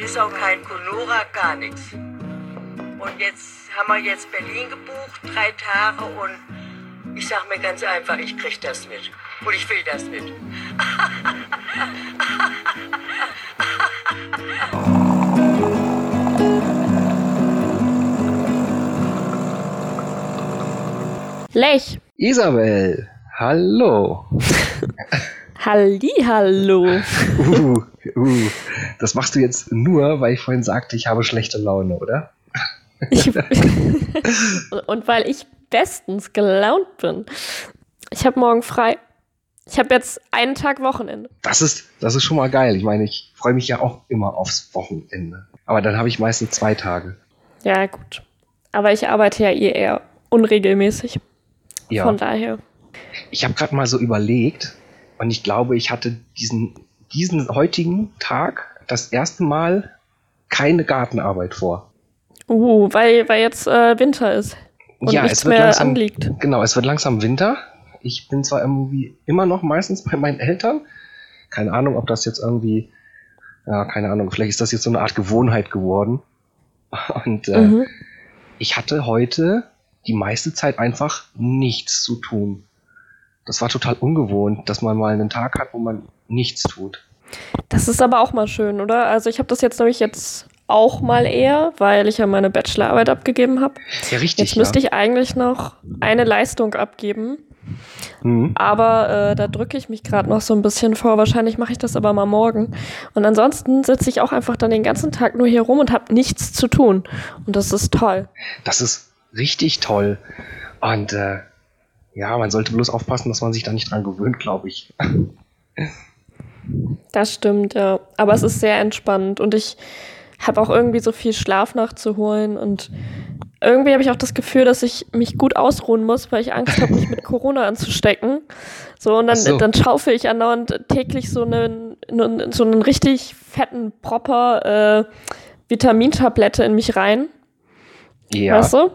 ist auch kein Conora, gar nichts. Und jetzt haben wir jetzt Berlin gebucht, drei Tage und ich sag mir ganz einfach, ich krieg das mit. Und ich will das mit. Lech. Isabel, hallo. Halli, hallo. Uh, uh, das machst du jetzt nur, weil ich vorhin sagte, ich habe schlechte Laune, oder? Ich, und weil ich bestens gelaunt bin. Ich habe morgen frei. Ich habe jetzt einen Tag Wochenende. Das ist, das ist schon mal geil. Ich meine, ich freue mich ja auch immer aufs Wochenende. Aber dann habe ich meistens zwei Tage. Ja, gut. Aber ich arbeite ja eh eher unregelmäßig. Ja. Von daher. Ich habe gerade mal so überlegt und ich glaube, ich hatte diesen, diesen heutigen Tag das erste Mal keine Gartenarbeit vor. Uh, weil, weil jetzt äh, Winter ist. Und ja, es wird mehr langsam, anliegt. genau, es wird langsam Winter. Ich bin zwar irgendwie immer noch meistens bei meinen Eltern. Keine Ahnung, ob das jetzt irgendwie, ja, keine Ahnung, vielleicht ist das jetzt so eine Art Gewohnheit geworden. Und äh, Mhm. ich hatte heute die meiste Zeit einfach nichts zu tun. Das war total ungewohnt, dass man mal einen Tag hat, wo man nichts tut. Das ist aber auch mal schön, oder? Also ich habe das jetzt nämlich jetzt auch mal eher, weil ich ja meine Bachelorarbeit abgegeben habe. Ja, richtig. Jetzt müsste ich eigentlich noch eine Leistung abgeben, Mhm. aber äh, da drücke ich mich gerade noch so ein bisschen vor. Wahrscheinlich mache ich das aber mal morgen. Und ansonsten sitze ich auch einfach dann den ganzen Tag nur hier rum und habe nichts zu tun. Und das ist toll. Das ist richtig toll. Und äh, ja, man sollte bloß aufpassen, dass man sich da nicht dran gewöhnt, glaube ich. Das stimmt, ja. Aber es ist sehr entspannend und ich habe auch irgendwie so viel Schlaf nachzuholen und irgendwie habe ich auch das Gefühl, dass ich mich gut ausruhen muss, weil ich Angst habe, mich mit Corona anzustecken. So, und dann, so. dann schaufel ich andauernd täglich so einen, so einen richtig fetten Propper äh, Vitamintablette in mich rein. Ja. Weißt du?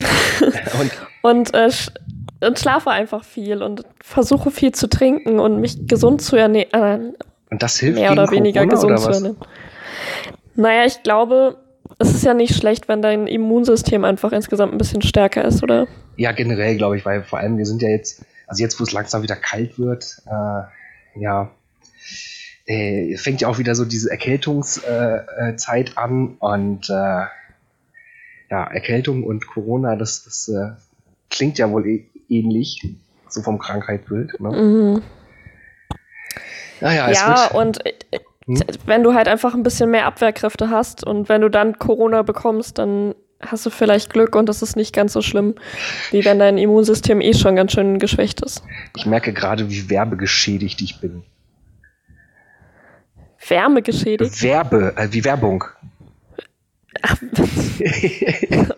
Und Und, äh, und schlafe einfach viel und versuche viel zu trinken und mich gesund zu ernähren. Und das hilft mehr oder weniger Corona, gesund oder zu ernähren. Naja, ich glaube, es ist ja nicht schlecht, wenn dein Immunsystem einfach insgesamt ein bisschen stärker ist, oder? Ja, generell glaube ich, weil vor allem wir sind ja jetzt, also jetzt, wo es langsam wieder kalt wird, äh, ja, äh, fängt ja auch wieder so diese Erkältungszeit äh, äh, an und äh, ja, Erkältung und Corona, das, das äh, klingt ja wohl eh ähnlich, so vom Krankheitsbild. Ne? Mhm. Naja, es ja, wird, und äh, Hm? wenn du halt einfach ein bisschen mehr Abwehrkräfte hast und wenn du dann Corona bekommst, dann hast du vielleicht Glück und das ist nicht ganz so schlimm, wie wenn dein Immunsystem eh schon ganz schön geschwächt ist. ich merke gerade, wie werbegeschädigt ich bin. Wärme geschädigt. Werbe, äh, wie Werbung.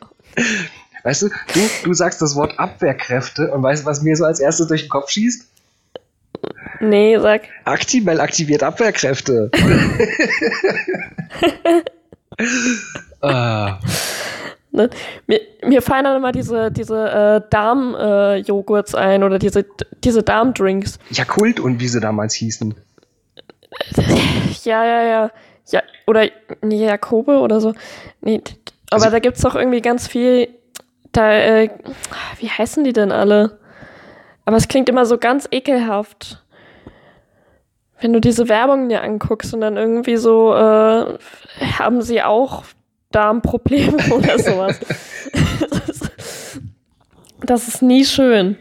Weißt du, du, du sagst das Wort Abwehrkräfte und weißt, was mir so als erstes durch den Kopf schießt? Nee, sag. Actimel aktiviert Abwehrkräfte. ah, Ne? Mir, mir fallen dann immer diese, diese äh, Darm-Joghurts ein oder diese, diese Darmdrinks. Jakult und wie sie damals hießen. Ja, ja, ja. ja oder nee, Jakobe oder so. Nee, aber Also- da gibt's doch irgendwie ganz viel. Da, äh, wie heißen die denn alle? Aber es klingt immer so ganz ekelhaft. Wenn du diese Werbung dir anguckst und dann irgendwie so, äh, haben sie auch Darmprobleme oder sowas. das, ist, nie schön.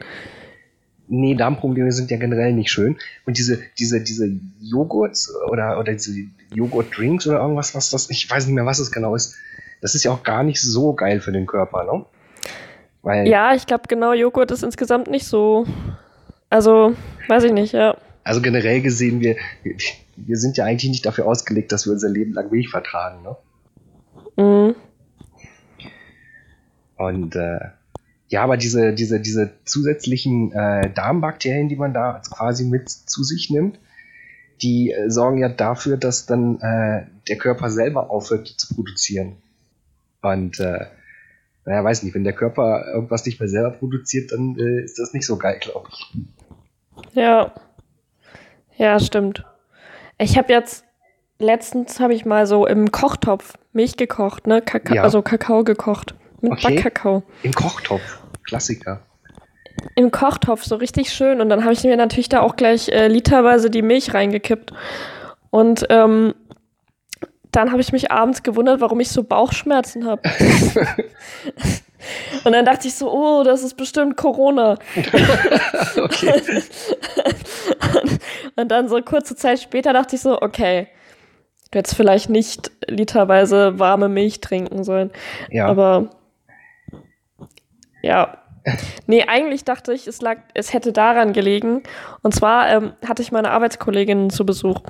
Nee, Darmprobleme sind ja generell nicht schön. Und diese, diese, diese Joghurts oder, oder diese Joghurt-Drinks oder irgendwas, was das, ich weiß nicht mehr, was es genau ist, das ist ja auch gar nicht so geil für den Körper, ne? Weil, Ja, ich glaube, genau, Joghurt ist insgesamt nicht so. Also, weiß ich nicht, ja. also generell gesehen, wir, wir, sind ja eigentlich nicht dafür ausgelegt, dass wir unser Leben lang Milch vertragen, ne? Mhm. Und äh, ja, aber diese, diese, diese zusätzlichen äh, Darmbakterien, die man da quasi mit zu sich nimmt, die äh, sorgen ja dafür, dass dann äh, der Körper selber aufhört zu produzieren. Und äh, naja, weiß nicht, wenn der Körper irgendwas nicht mehr selber produziert, dann äh, ist das nicht so geil, glaube ich. Ja. Ja, stimmt. Ich habe jetzt letztens habe ich mal so im Kochtopf Milch gekocht, ne? Kaka Ja. Also Kakao gekocht. Mit Okay. Backkakao. Im Kochtopf. Klassiker. Im Kochtopf, so richtig schön. Und dann habe ich mir natürlich da auch gleich äh, literweise die Milch reingekippt. Und ähm, dann habe ich mich abends gewundert, warum ich so Bauchschmerzen habe. Und dann dachte ich so, oh, das ist bestimmt Corona. Okay. Und dann so kurze Zeit später dachte ich so, okay, du hättest vielleicht nicht literweise warme Milch trinken sollen. Ja. Aber ja. Nee, eigentlich dachte ich, es lag, es hätte daran gelegen. Und zwar ähm, hatte ich meine Arbeitskolleginnen zu Besuch.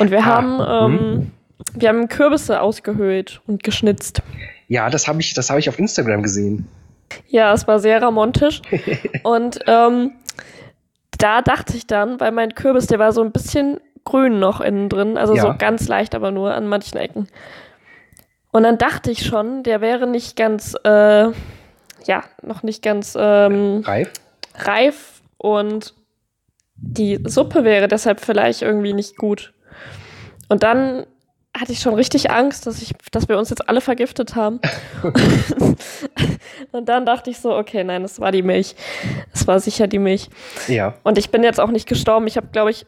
Und wir Ah, haben, ähm, wir haben Kürbisse ausgehöhlt und geschnitzt. ja, das habe ich, das habe ich auf Instagram gesehen. Ja, es war sehr ramontisch. und ähm, da dachte ich dann, weil mein Kürbis, der war so ein bisschen grün noch innen drin, also Ja. so ganz leicht, aber nur an manchen Ecken. Und dann dachte ich schon, der wäre nicht ganz, äh, ja, noch nicht ganz ähm, Reif? reif und die Suppe wäre deshalb vielleicht irgendwie nicht gut. Und dann hatte ich schon richtig Angst, dass, ich, dass wir uns jetzt alle vergiftet haben. und dann dachte ich so, okay, nein, das war die Milch. Das war sicher die Milch. Ja, Und ich bin jetzt auch nicht gestorben. Ich habe, glaube ich,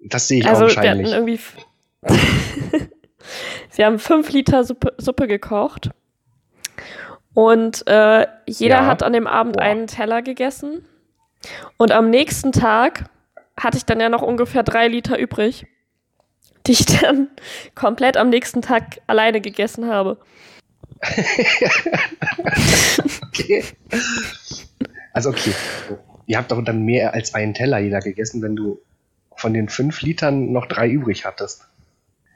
das sehe ich also auch wir hatten wahrscheinlich. irgendwie. wir haben fünf Liter Suppe, Suppe gekocht. Und äh, jeder Ja. hat an dem Abend Boah. einen Teller gegessen. Und am nächsten Tag hatte ich dann ja noch ungefähr drei Liter übrig, die ich dann komplett am nächsten Tag alleine gegessen habe. Okay. Also okay. Ihr habt doch dann mehr als einen Teller jeder gegessen, wenn du von den fünf Litern noch drei übrig hattest.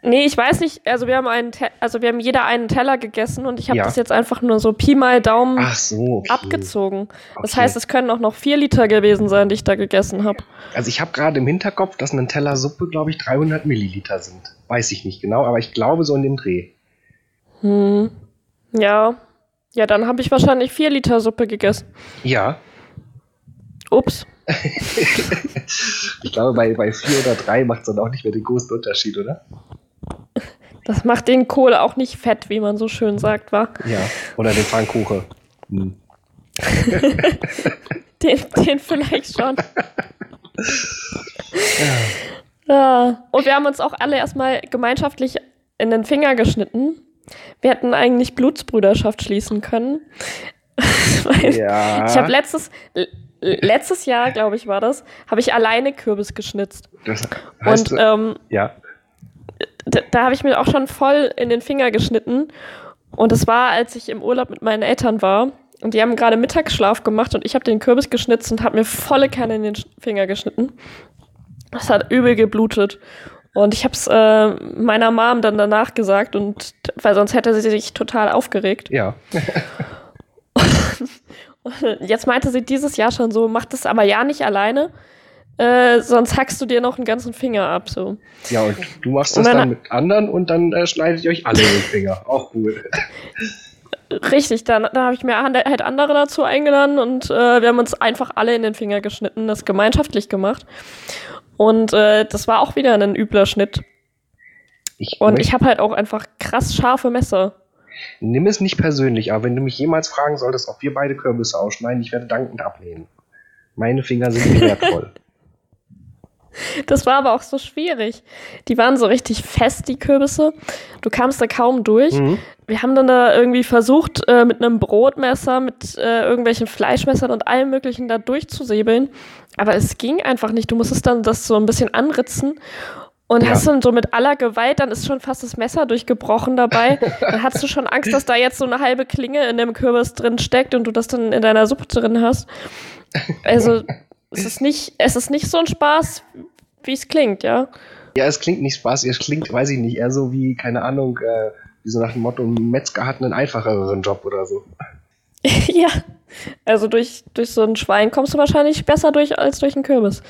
Nee, ich weiß nicht, also wir haben einen Te also wir haben jeder einen Teller gegessen und ich habe Ja. das jetzt einfach nur so Pi mal Daumen so, okay. abgezogen. Das Okay. heißt, es können auch noch vier Liter gewesen sein, die ich da gegessen habe. Also ich habe gerade im Hinterkopf, dass ein Teller Suppe, glaube ich, 300 Milliliter sind. Weiß ich nicht genau, aber ich glaube so in dem Dreh. Hm. Ja. Ja, dann habe ich wahrscheinlich vier Liter Suppe gegessen. Ja, Ups. ich glaube bei, bei vier oder drei macht es dann auch nicht mehr den großen Unterschied, oder? Das macht den Kohl auch nicht fett, wie man so schön sagt, wa? Ja. Oder den Pfannkuchen. Hm. Den, den vielleicht schon. ja. Und wir haben uns auch alle erstmal gemeinschaftlich in den Finger geschnitten. Wir hätten eigentlich Blutsbrüderschaft schließen können. Ja. Ich habe letztes, letztes Jahr, glaube ich, war das, habe ich alleine Kürbis geschnitzt. das heißt, Und ähm, ja. Da, da habe ich mir auch schon voll in den Finger geschnitten. Und es war, als ich im Urlaub mit meinen Eltern war. Und die haben gerade Mittagsschlaf gemacht und ich habe den Kürbis geschnitzt und habe mir volle Kanne in den Finger geschnitten. Das hat übel geblutet. Und ich habe es äh, meiner Mom dann danach gesagt, und weil sonst hätte sie sich total aufgeregt. Ja. Und jetzt meinte sie dieses Jahr schon so, mach das aber ja nicht alleine, äh, sonst hackst du dir noch einen ganzen Finger ab. So. Ja, und du machst Und das dann- dann mit anderen und dann äh, schneidet ihr euch alle in den Finger. Auch cool. Richtig, dann, dann habe ich mir halt andere dazu eingeladen und äh, wir haben uns einfach alle in den Finger geschnitten, das gemeinschaftlich gemacht. Und äh, das war auch wieder ein übler Schnitt. Ich, Und ich habe halt auch einfach krass scharfe Messer. nimm es nicht persönlich, aber wenn du mich jemals fragen solltest, ob wir beide Kürbisse ausschneiden, ich werde dankend ablehnen. Meine Finger sind wertvoll. Das war aber auch so schwierig. Die waren so richtig fest, die Kürbisse. Du kamst da kaum durch. Mhm. Wir haben dann da irgendwie versucht, äh, mit einem Brotmesser, mit äh, irgendwelchen Fleischmessern und allem Möglichen da durchzusäbeln. Aber es ging einfach nicht. Du musstest dann das so ein bisschen anritzen und Ja. hast dann so mit aller Gewalt, dann ist schon fast das Messer durchgebrochen dabei. dann hast du schon Angst, dass da jetzt so eine halbe Klinge in dem Kürbis drin steckt und du das dann in deiner Suppe drin hast. Also, es ist nicht, es ist nicht so ein Spaß, wie es klingt, ja. Ja, es klingt nicht spaßig, es klingt, weiß ich nicht, eher so wie, keine Ahnung, äh, wie so nach dem Motto, ein Metzger hat einen einfacheren Job oder so. ja. Also durch, durch so ein Schwein kommst du wahrscheinlich besser durch als durch einen Kürbis.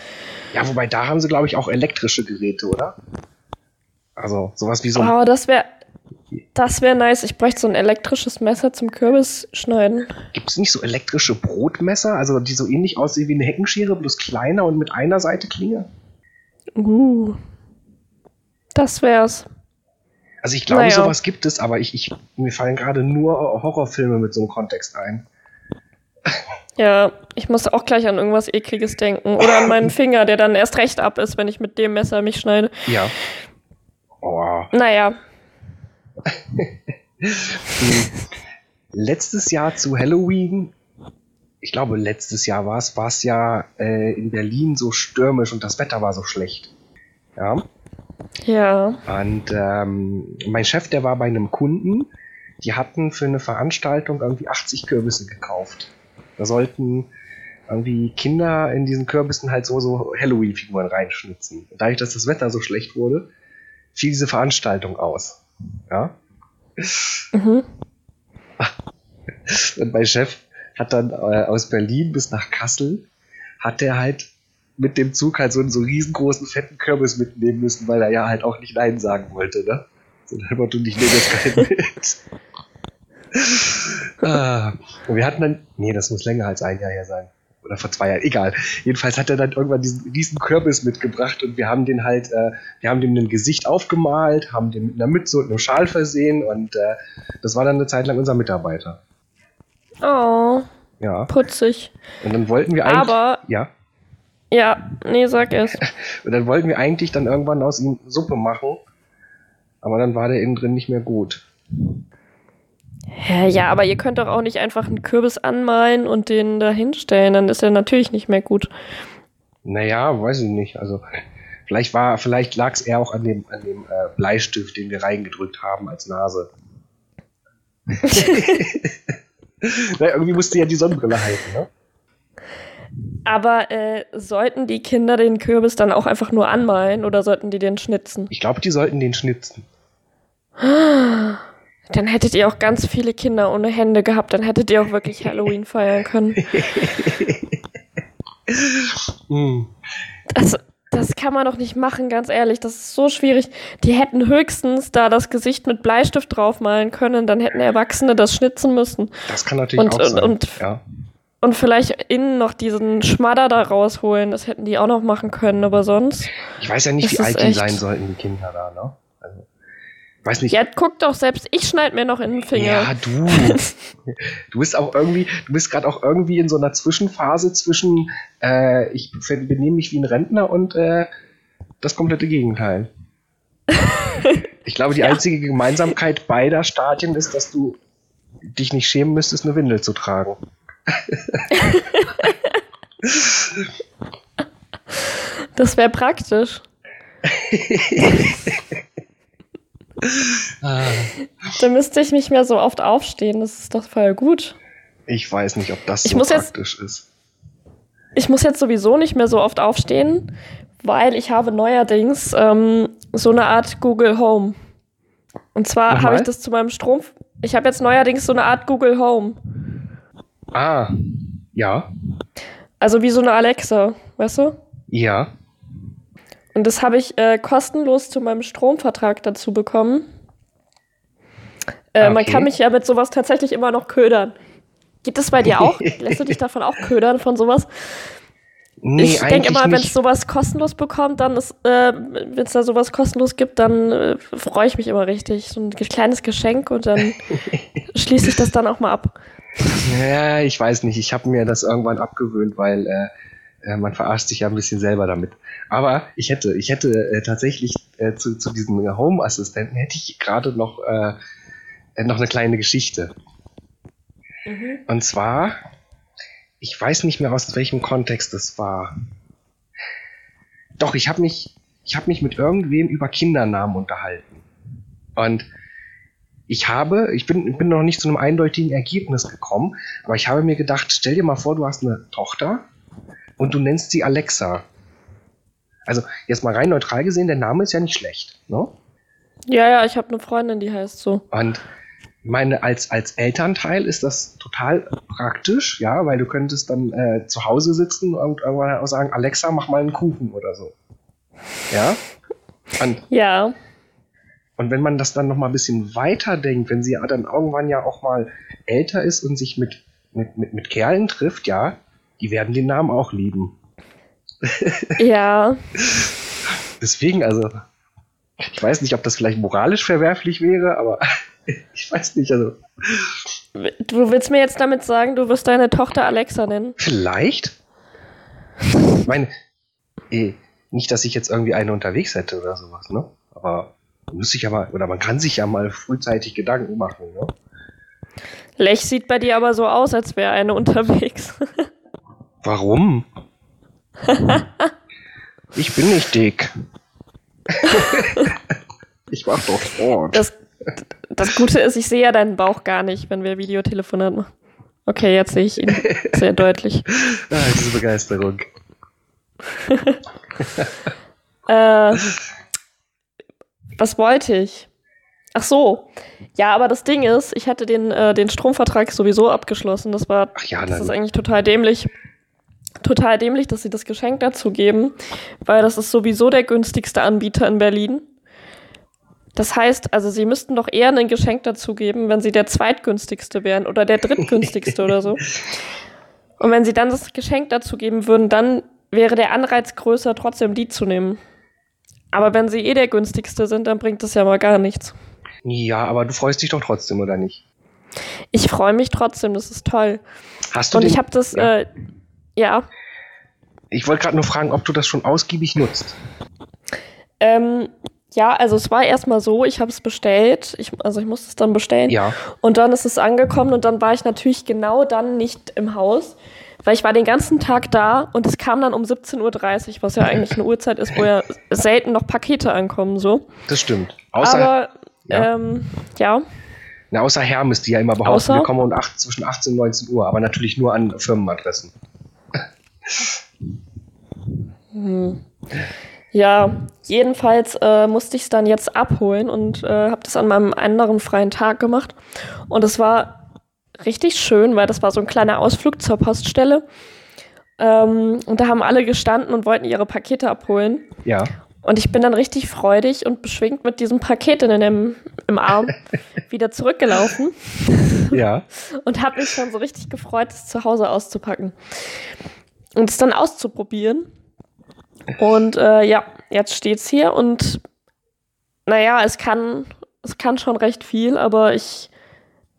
Ja, wobei da haben sie, glaube ich, auch elektrische Geräte, oder? Also sowas wie so ein Oh, das wäre das wäre nice. Ich bräuchte so ein elektrisches Messer zum Kürbis schneiden. Gibt es nicht so elektrische Brotmesser, also die so ähnlich aussehen wie eine Heckenschere, bloß kleiner und mit einer Seite Klinge? Uh. Das wär's. Also ich glaube, Naja. sowas gibt es, aber ich, ich, mir fallen gerade nur Horrorfilme mit so einem Kontext ein. Ja, ich muss auch gleich an irgendwas Ekliges denken. Oder an meinen Finger, der dann erst recht ab ist, wenn ich mit dem Messer mich schneide. Ja. Oh. Naja, Letztes Jahr zu Halloween, ich glaube letztes Jahr war es, war es ja äh, in Berlin so stürmisch und das Wetter war so schlecht. Ja. ja. Und ähm, mein Chef, der war bei einem Kunden, die hatten für eine Veranstaltung irgendwie 80 Kürbisse gekauft. Da sollten irgendwie Kinder in diesen Kürbissen halt so, so Halloween-Figuren reinschnitzen. Und dadurch, dass das Wetter so schlecht wurde, fiel diese Veranstaltung aus. Ja. Mhm. Und mein Chef hat dann äh, aus Berlin bis nach Kassel, hat der halt mit dem Zug halt so einen so riesengroßen, fetten Kürbis mitnehmen müssen, weil er ja halt auch nicht Nein sagen wollte, ne? So dem Motto, ich nehme jetzt keinen mit. ah, und wir hatten dann, nee, das muss länger als ein Jahr her sein. Oder vor zwei Jahren, egal. Jedenfalls hat er dann irgendwann diesen riesen Kürbis mitgebracht und wir haben den halt, äh, wir haben dem ein Gesicht aufgemalt, haben den mit einer Mütze und einem Schal versehen und äh, das war dann eine Zeit lang unser Mitarbeiter. Oh, Ja. putzig. Und dann wollten wir eigentlich. Aber, Ja. ja, nee, sag es. Und dann wollten wir eigentlich dann irgendwann aus ihm Suppe machen. Aber dann war der innen drin nicht mehr gut. Ja, ja, aber ihr könnt doch auch nicht einfach einen Kürbis anmalen und den da hinstellen. Dann ist er natürlich nicht mehr gut. Naja, weiß ich nicht. Also vielleicht war, vielleicht lag es eher auch an dem, an dem äh, Bleistift, den wir reingedrückt haben als Nase. Na, irgendwie musste ja die Sonnenbrille halten, ne? Aber äh, sollten die Kinder den Kürbis dann auch einfach nur anmalen oder sollten die den schnitzen? Ich glaube, die sollten den schnitzen. Dann hättet ihr auch ganz viele Kinder ohne Hände gehabt. Dann hättet ihr auch wirklich Halloween feiern können. Hm. Das, das kann man doch nicht machen, ganz ehrlich. Das ist so schwierig. Die hätten höchstens da das Gesicht mit Bleistift draufmalen können. Dann hätten Erwachsene das schnitzen müssen. Das kann natürlich Und- auch und- sein. und- ja. Und vielleicht innen noch diesen Schmadder da rausholen. Das hätten die auch noch machen können. Aber sonst. Ich weiß ja nicht, wie alt die sein sollten, die Kinder da, ne? Weiß nicht. Ja, guck doch, selbst ich schneid mir noch in den Finger. Ja, du. Du bist auch irgendwie, du bist gerade auch irgendwie in so einer Zwischenphase zwischen, äh, ich benehme mich wie ein Rentner und äh, das komplette Gegenteil. Ich glaube, die einzige Gemeinsamkeit beider Stadien ist, dass du dich nicht schämen müsstest, eine Windel zu tragen. Das wäre praktisch. Da müsste ich nicht mehr so oft aufstehen. Das ist doch voll gut. Ich weiß nicht, ob das Ich so muss jetzt- praktisch ist. Ich muss jetzt sowieso nicht mehr so oft aufstehen, weil ich habe neuerdings ähm, so eine Art Google Home. Und zwar habe ich das zu meinem Strom. Ich habe jetzt neuerdings so eine Art Google Home. Ah, ja, Also wie so eine Alexa, weißt du? ja. Und das habe ich äh, kostenlos zu meinem Stromvertrag dazu bekommen. Äh, Man Okay. kann mich ja mit sowas tatsächlich immer noch ködern. Gibt es bei dir auch? Lässt du dich davon auch ködern von sowas? Nee, ich denke immer, wenn es sowas kostenlos bekommt, dann ist, äh, wenn es da sowas kostenlos gibt, dann äh, freue ich mich immer richtig. So ein kleines Geschenk und dann schließe ich das dann auch mal ab. Ja, ich weiß nicht. Ich habe mir das irgendwann abgewöhnt, weil äh, man verarscht sich ja ein bisschen selber damit. Aber ich hätte, ich hätte äh, tatsächlich äh, zu, zu diesem Home-Assistenten hätte ich gerade noch, äh, äh, noch eine kleine Geschichte. Und zwar, ich weiß nicht mehr aus welchem Kontext es war. Doch, ich habe mich, ich habe mich mit irgendwem über Kindernamen unterhalten. Und ich habe, ich bin, ich bin noch nicht zu einem eindeutigen Ergebnis gekommen, aber ich habe mir gedacht, stell dir mal vor, du hast eine Tochter und du nennst sie Alexa. Also jetzt mal rein neutral gesehen, der Name ist ja nicht schlecht. Ne? Ja, ja, ich habe eine Freundin, die heißt so. Und meine, als, als Elternteil ist das total praktisch, ja, weil du könntest dann äh, zu Hause sitzen und irgendwann auch sagen, Alexa, mach mal einen Kuchen oder so. Ja. Und Ja, Und wenn man das dann noch mal ein bisschen weiter denkt, wenn sie ja dann irgendwann ja auch mal älter ist und sich mit, mit, mit, mit Kerlen trifft, ja, die werden den Namen auch lieben. ja. Deswegen, also, Ich weiß nicht, ob das vielleicht moralisch verwerflich wäre, aber ich weiß nicht. Also. Du willst mir jetzt damit sagen, du wirst deine Tochter Alexa nennen? Vielleicht. Ich meine, eh, nicht, dass ich jetzt irgendwie eine unterwegs hätte oder sowas, ne? Aber muss ich aber, oder man kann sich ja mal frühzeitig Gedanken machen, ne? Lech sieht bei dir aber so aus, als wäre eine unterwegs. Warum? ich bin nicht dick. ich mach doch Sport. Das, das Gute ist, ich sehe ja deinen Bauch gar nicht, wenn wir Videotelefonat machen. Okay, jetzt sehe ich ihn sehr deutlich. Ah, diese Begeisterung. äh, was wollte ich? Ach so. Ja, aber das Ding ist, ich hatte den, äh, den Stromvertrag sowieso abgeschlossen. Das war, Ach ja, das ist eigentlich total dämlich. Total dämlich, dass sie das Geschenk dazu geben, weil das ist sowieso der günstigste Anbieter in Berlin. Das heißt, also sie müssten doch eher ein Geschenk dazu geben, wenn sie der zweitgünstigste wären oder der drittgünstigste oder so. Und wenn sie dann das Geschenk dazu geben würden, dann wäre der Anreiz größer, trotzdem die zu nehmen. Aber wenn sie eh der günstigste sind, dann bringt das ja mal gar nichts. Ja, aber du freust dich doch trotzdem, oder nicht? Ich freue mich trotzdem, das ist toll. Hast du Und ich habe das, Ja. äh, ja, Ich wollte gerade nur fragen, ob du das schon ausgiebig nutzt. ähm, ja, also es war erstmal so, ich habe es bestellt, ich, also ich musste es dann bestellen. Ja. Und dann ist es angekommen und dann war ich natürlich genau dann nicht im Haus, weil ich war den ganzen Tag da und es kam dann um 17.30 Uhr, was ja eigentlich eine Uhrzeit ist, wo ja selten noch Pakete ankommen, so. Das stimmt. Außer, Aber, ja. ähm, ja, na, außer Hermes, die ja immer behaupten, Außer? wir kommen um 8, zwischen 18 und 19 Uhr, aber natürlich nur an Firmenadressen. Ja, jedenfalls äh, musste ich es dann jetzt abholen und äh, habe das an meinem anderen freien Tag gemacht. Und es war richtig schön, weil das war so ein kleiner Ausflug zur Poststelle. Ähm, und da haben alle gestanden und wollten ihre Pakete abholen. Ja. Und ich bin dann richtig freudig und beschwingt mit diesem Paket in dem, im Arm wieder zurückgelaufen Ja. und habe mich schon so richtig gefreut, es zu Hause auszupacken und es dann auszuprobieren. Und äh, ja, jetzt steht's hier und naja, es kann, es kann schon recht viel, aber ich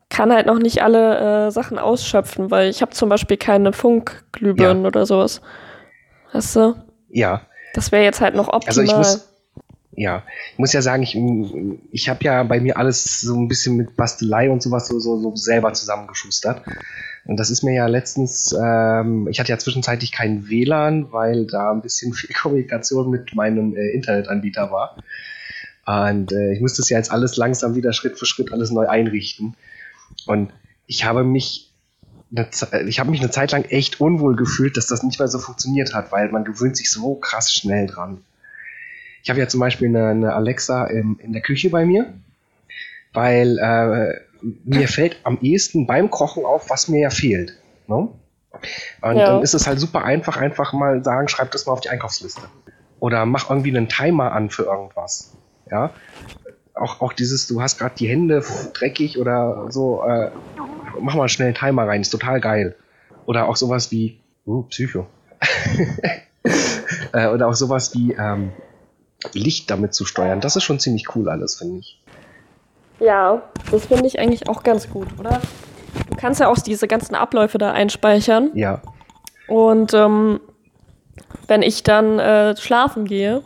kann halt noch nicht alle äh, Sachen ausschöpfen, weil ich habe zum Beispiel keine Funkglühbirnen oder sowas. Weißt du? Ja. Das wäre jetzt halt noch optimal. Also ich muss, ja, ich muss ja sagen, ich, ich habe ja bei mir alles so ein bisschen mit Bastelei und sowas so, so, so selber zusammengeschustert. Und das ist mir ja letztens, ähm, ich hatte ja zwischenzeitlich kein WLAN, weil da ein bisschen viel Kommunikation mit meinem äh, Internetanbieter war. Und äh, ich musste es ja jetzt alles langsam wieder Schritt für Schritt alles neu einrichten. Und ich habe mich ich habe mich eine Zeit lang echt unwohl gefühlt, dass das nicht mehr so funktioniert hat, weil man gewöhnt sich so krass schnell dran. Ich habe ja zum Beispiel eine, eine Alexa im, in der Küche bei mir, weil äh, mir fällt am ehesten beim Kochen auf, was mir ja fehlt. Ne? Und Ja. dann ist es halt super einfach, einfach mal sagen, schreib das mal auf die Einkaufsliste. Oder mach irgendwie einen Timer an für irgendwas. Ja. Auch, auch dieses, du hast gerade die Hände dreckig oder so, äh, mach mal schnell einen Timer rein, ist total geil. Oder auch sowas wie, uh, Psycho. äh, oder auch sowas wie ähm, Licht damit zu steuern. Das ist schon ziemlich cool alles, finde ich. Ja, das finde ich eigentlich auch ganz gut, oder? Du kannst ja auch diese ganzen Abläufe da einspeichern. Ja. Und ähm, wenn ich dann äh, schlafen gehe,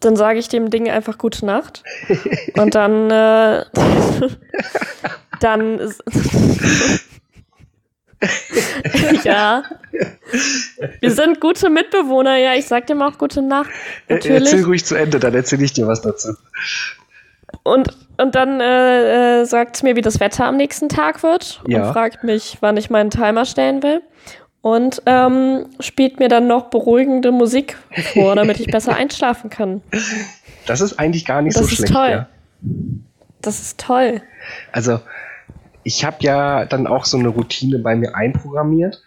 dann sage ich dem Ding einfach gute Nacht. Und dann, äh, dann ja. Wir sind gute Mitbewohner, ja. Ich sag dem auch gute Nacht. Erzähl Natürlich. ruhig zu Ende, dann erzähle ich dir was dazu. Und, und dann äh, äh, sagt es mir, wie das Wetter am nächsten Tag wird Ja. und fragt mich, wann ich meinen Timer stellen will. Und ähm, spielt mir dann noch beruhigende Musik vor, damit ich besser einschlafen kann. Das ist eigentlich gar nicht Das so ist schlecht. toll. Ja. Das ist toll. Also, ich habe ja dann auch so eine Routine bei mir einprogrammiert,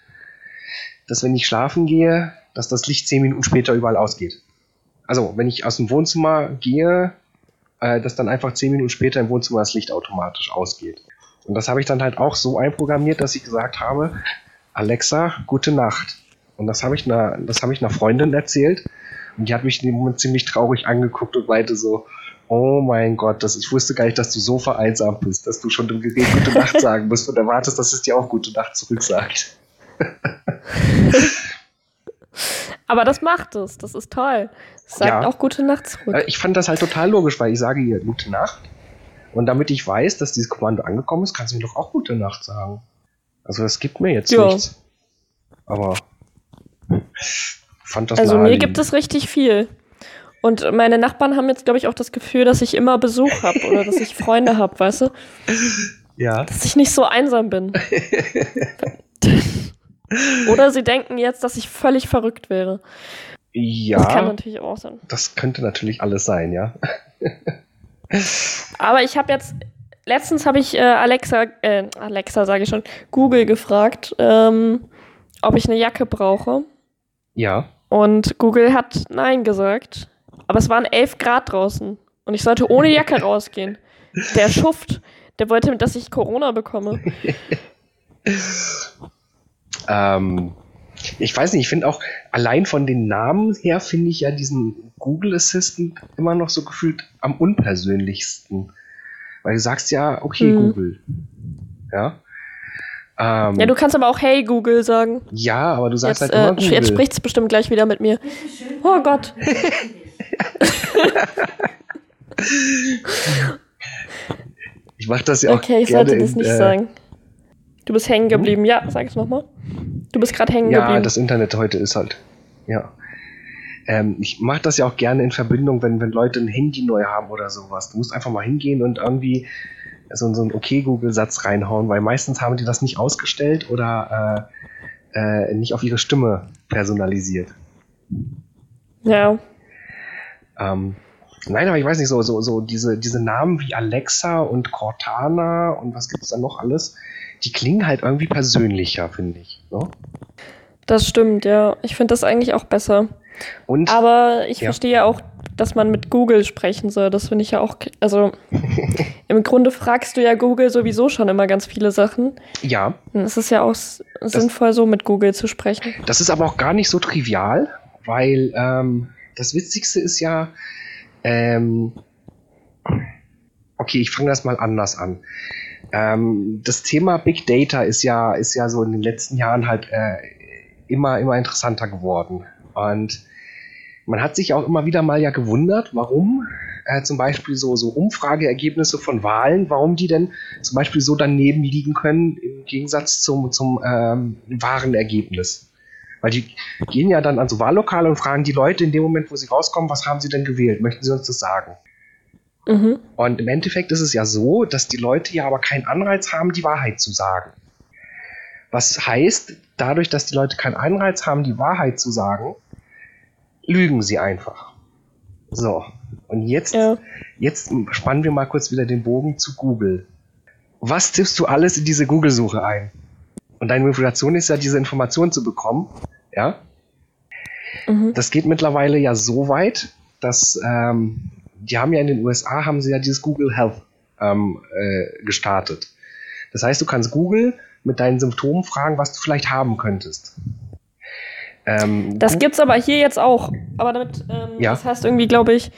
dass wenn ich schlafen gehe, dass das Licht zehn Minuten später überall ausgeht. Also, wenn ich aus dem Wohnzimmer gehe, äh, dass dann einfach zehn Minuten später im Wohnzimmer das Licht automatisch ausgeht. Und das habe ich dann halt auch so einprogrammiert, dass ich gesagt habe, Alexa, gute Nacht. Und das habe ich einer, ich einer Freundin erzählt. Und die hat mich in dem Moment ziemlich traurig angeguckt und meinte so, Oh mein Gott, das, ich wusste gar nicht, dass du so vereinsamt bist, dass du schon dem Gerät gute Nacht sagen musst und erwartest, dass es dir auch gute Nacht zurücksagt. Aber das macht es, das ist toll. Sagt Ja. auch gute Nacht zurück. Äh, Ich fand das halt total logisch, weil ich sage ihr gute Nacht. Und damit ich weiß, dass dieses Kommando angekommen ist, kannst du mir doch auch gute Nacht sagen. Also das gibt mir jetzt Ja. nichts. Aber fand das Also mir gibt es richtig viel. Und meine Nachbarn haben jetzt, glaube ich, auch das Gefühl, dass ich immer Besuch habe oder dass ich Freunde habe, weißt du? Ja. Dass ich nicht so einsam bin. oder sie denken jetzt, dass ich völlig verrückt wäre. Das kann Ja, natürlich auch sein. das könnte natürlich alles sein, ja. Aber ich habe jetzt, letztens habe ich äh, Alexa, äh, Alexa sage ich schon, Google gefragt, ähm, ob ich eine Jacke brauche. Ja. Und Google hat Nein gesagt. Aber es waren 11 Grad draußen. Und ich sollte ohne Jacke rausgehen. Der Schuft, der wollte, dass ich Corona bekomme. Ähm, ich weiß nicht, ich finde auch, allein von den Namen her finde ich ja diesen Google Assistant immer noch so gefühlt am unpersönlichsten. Weil du sagst ja, okay, Hm. Google. Ja. Ähm, Ja, du kannst aber auch Hey Google sagen. ja, aber du sagst Jetzt, halt immer äh, Google. jetzt spricht's bestimmt gleich wieder mit mir. Oh Gott. ich mache das ja auch Okay, ich gerne sollte das in, nicht äh, sagen. Du bist hängen geblieben. Ja, sag es nochmal. Du bist gerade hängen Ja, geblieben. das Internet heute ist halt. Ja. Ähm, ich mache das ja auch gerne in Verbindung, wenn, wenn Leute ein Handy neu haben oder sowas. Du musst einfach mal hingehen und irgendwie so, so einen Okay-Google-Satz reinhauen, weil meistens haben die das nicht ausgestellt oder äh, äh, nicht auf ihre Stimme personalisiert. ja. Ähm, nein, aber ich weiß nicht, so, so, so diese, diese Namen wie Alexa und Cortana und was gibt es da noch alles, die klingen halt irgendwie persönlicher, finde ich. Ne? Das stimmt, ja. Ich finde das eigentlich auch besser. Und Aber ich Ja. verstehe ja auch, dass man mit Google sprechen soll. Das finde ich ja auch. Also, im Grunde fragst du ja Google sowieso schon immer ganz viele Sachen. ja, Dann ist es ja auch s- sinnvoll, so mit Google zu sprechen. Das ist aber auch gar nicht so trivial, weil ähm, das Witzigste ist ja, ähm, okay, ich fange das mal anders an. Ähm, das Thema Big Data ist ja, ist ja so in den letzten Jahren halt äh, immer, immer interessanter geworden. Und man hat sich auch immer wieder mal ja gewundert, warum äh, zum Beispiel so, so Umfrageergebnisse von Wahlen, warum die denn zum Beispiel so daneben liegen können im Gegensatz zum, zum ähm, wahren Ergebnis. Weil die gehen ja dann an so Wahllokale und fragen die Leute in dem Moment, wo sie rauskommen, was haben sie denn gewählt? Möchten sie uns das sagen? Mhm. Und im Endeffekt ist es ja so, dass die Leute ja aber keinen Anreiz haben, die Wahrheit zu sagen. Was heißt, dadurch, dass die Leute keinen Anreiz haben, die Wahrheit zu sagen, lügen sie einfach. So, und jetzt, Ja. jetzt spannen wir mal kurz wieder den Bogen zu Google. Was tippst du alles in diese Google-Suche ein? Und deine Motivation ist ja, diese Information zu bekommen. Ja, Mhm. das geht mittlerweile ja so weit, dass ähm, die haben ja in den USA haben sie ja dieses Google Health ähm, äh, gestartet. Das heißt, du kannst Google mit deinen Symptomen fragen, was du vielleicht haben könntest. Ähm, Das gibt's aber hier jetzt auch. Aber damit, ähm, Ja. das heißt irgendwie, glaube ich,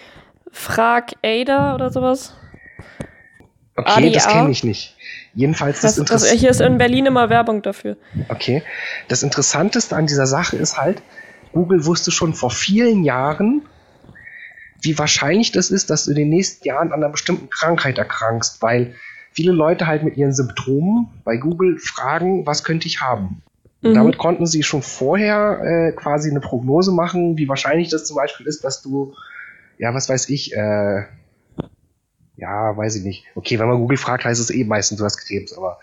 Frag Ada oder sowas. okay, das ADA. kenne ich nicht. Jedenfalls das, Das, das, hier ist in Berlin immer Werbung dafür. okay. Das Interessanteste an dieser Sache ist halt, Google wusste schon vor vielen Jahren, wie wahrscheinlich das ist, dass du in den nächsten Jahren an einer bestimmten Krankheit erkrankst, weil viele Leute halt mit ihren Symptomen bei Google fragen, was könnte ich haben? Und Mhm. damit konnten sie schon vorher äh, quasi eine Prognose machen, wie wahrscheinlich das zum Beispiel ist, dass du, ja, was weiß ich, äh, ja, weiß ich nicht. Okay, wenn man Google fragt, heißt es eh meistens, du hast Krebs, aber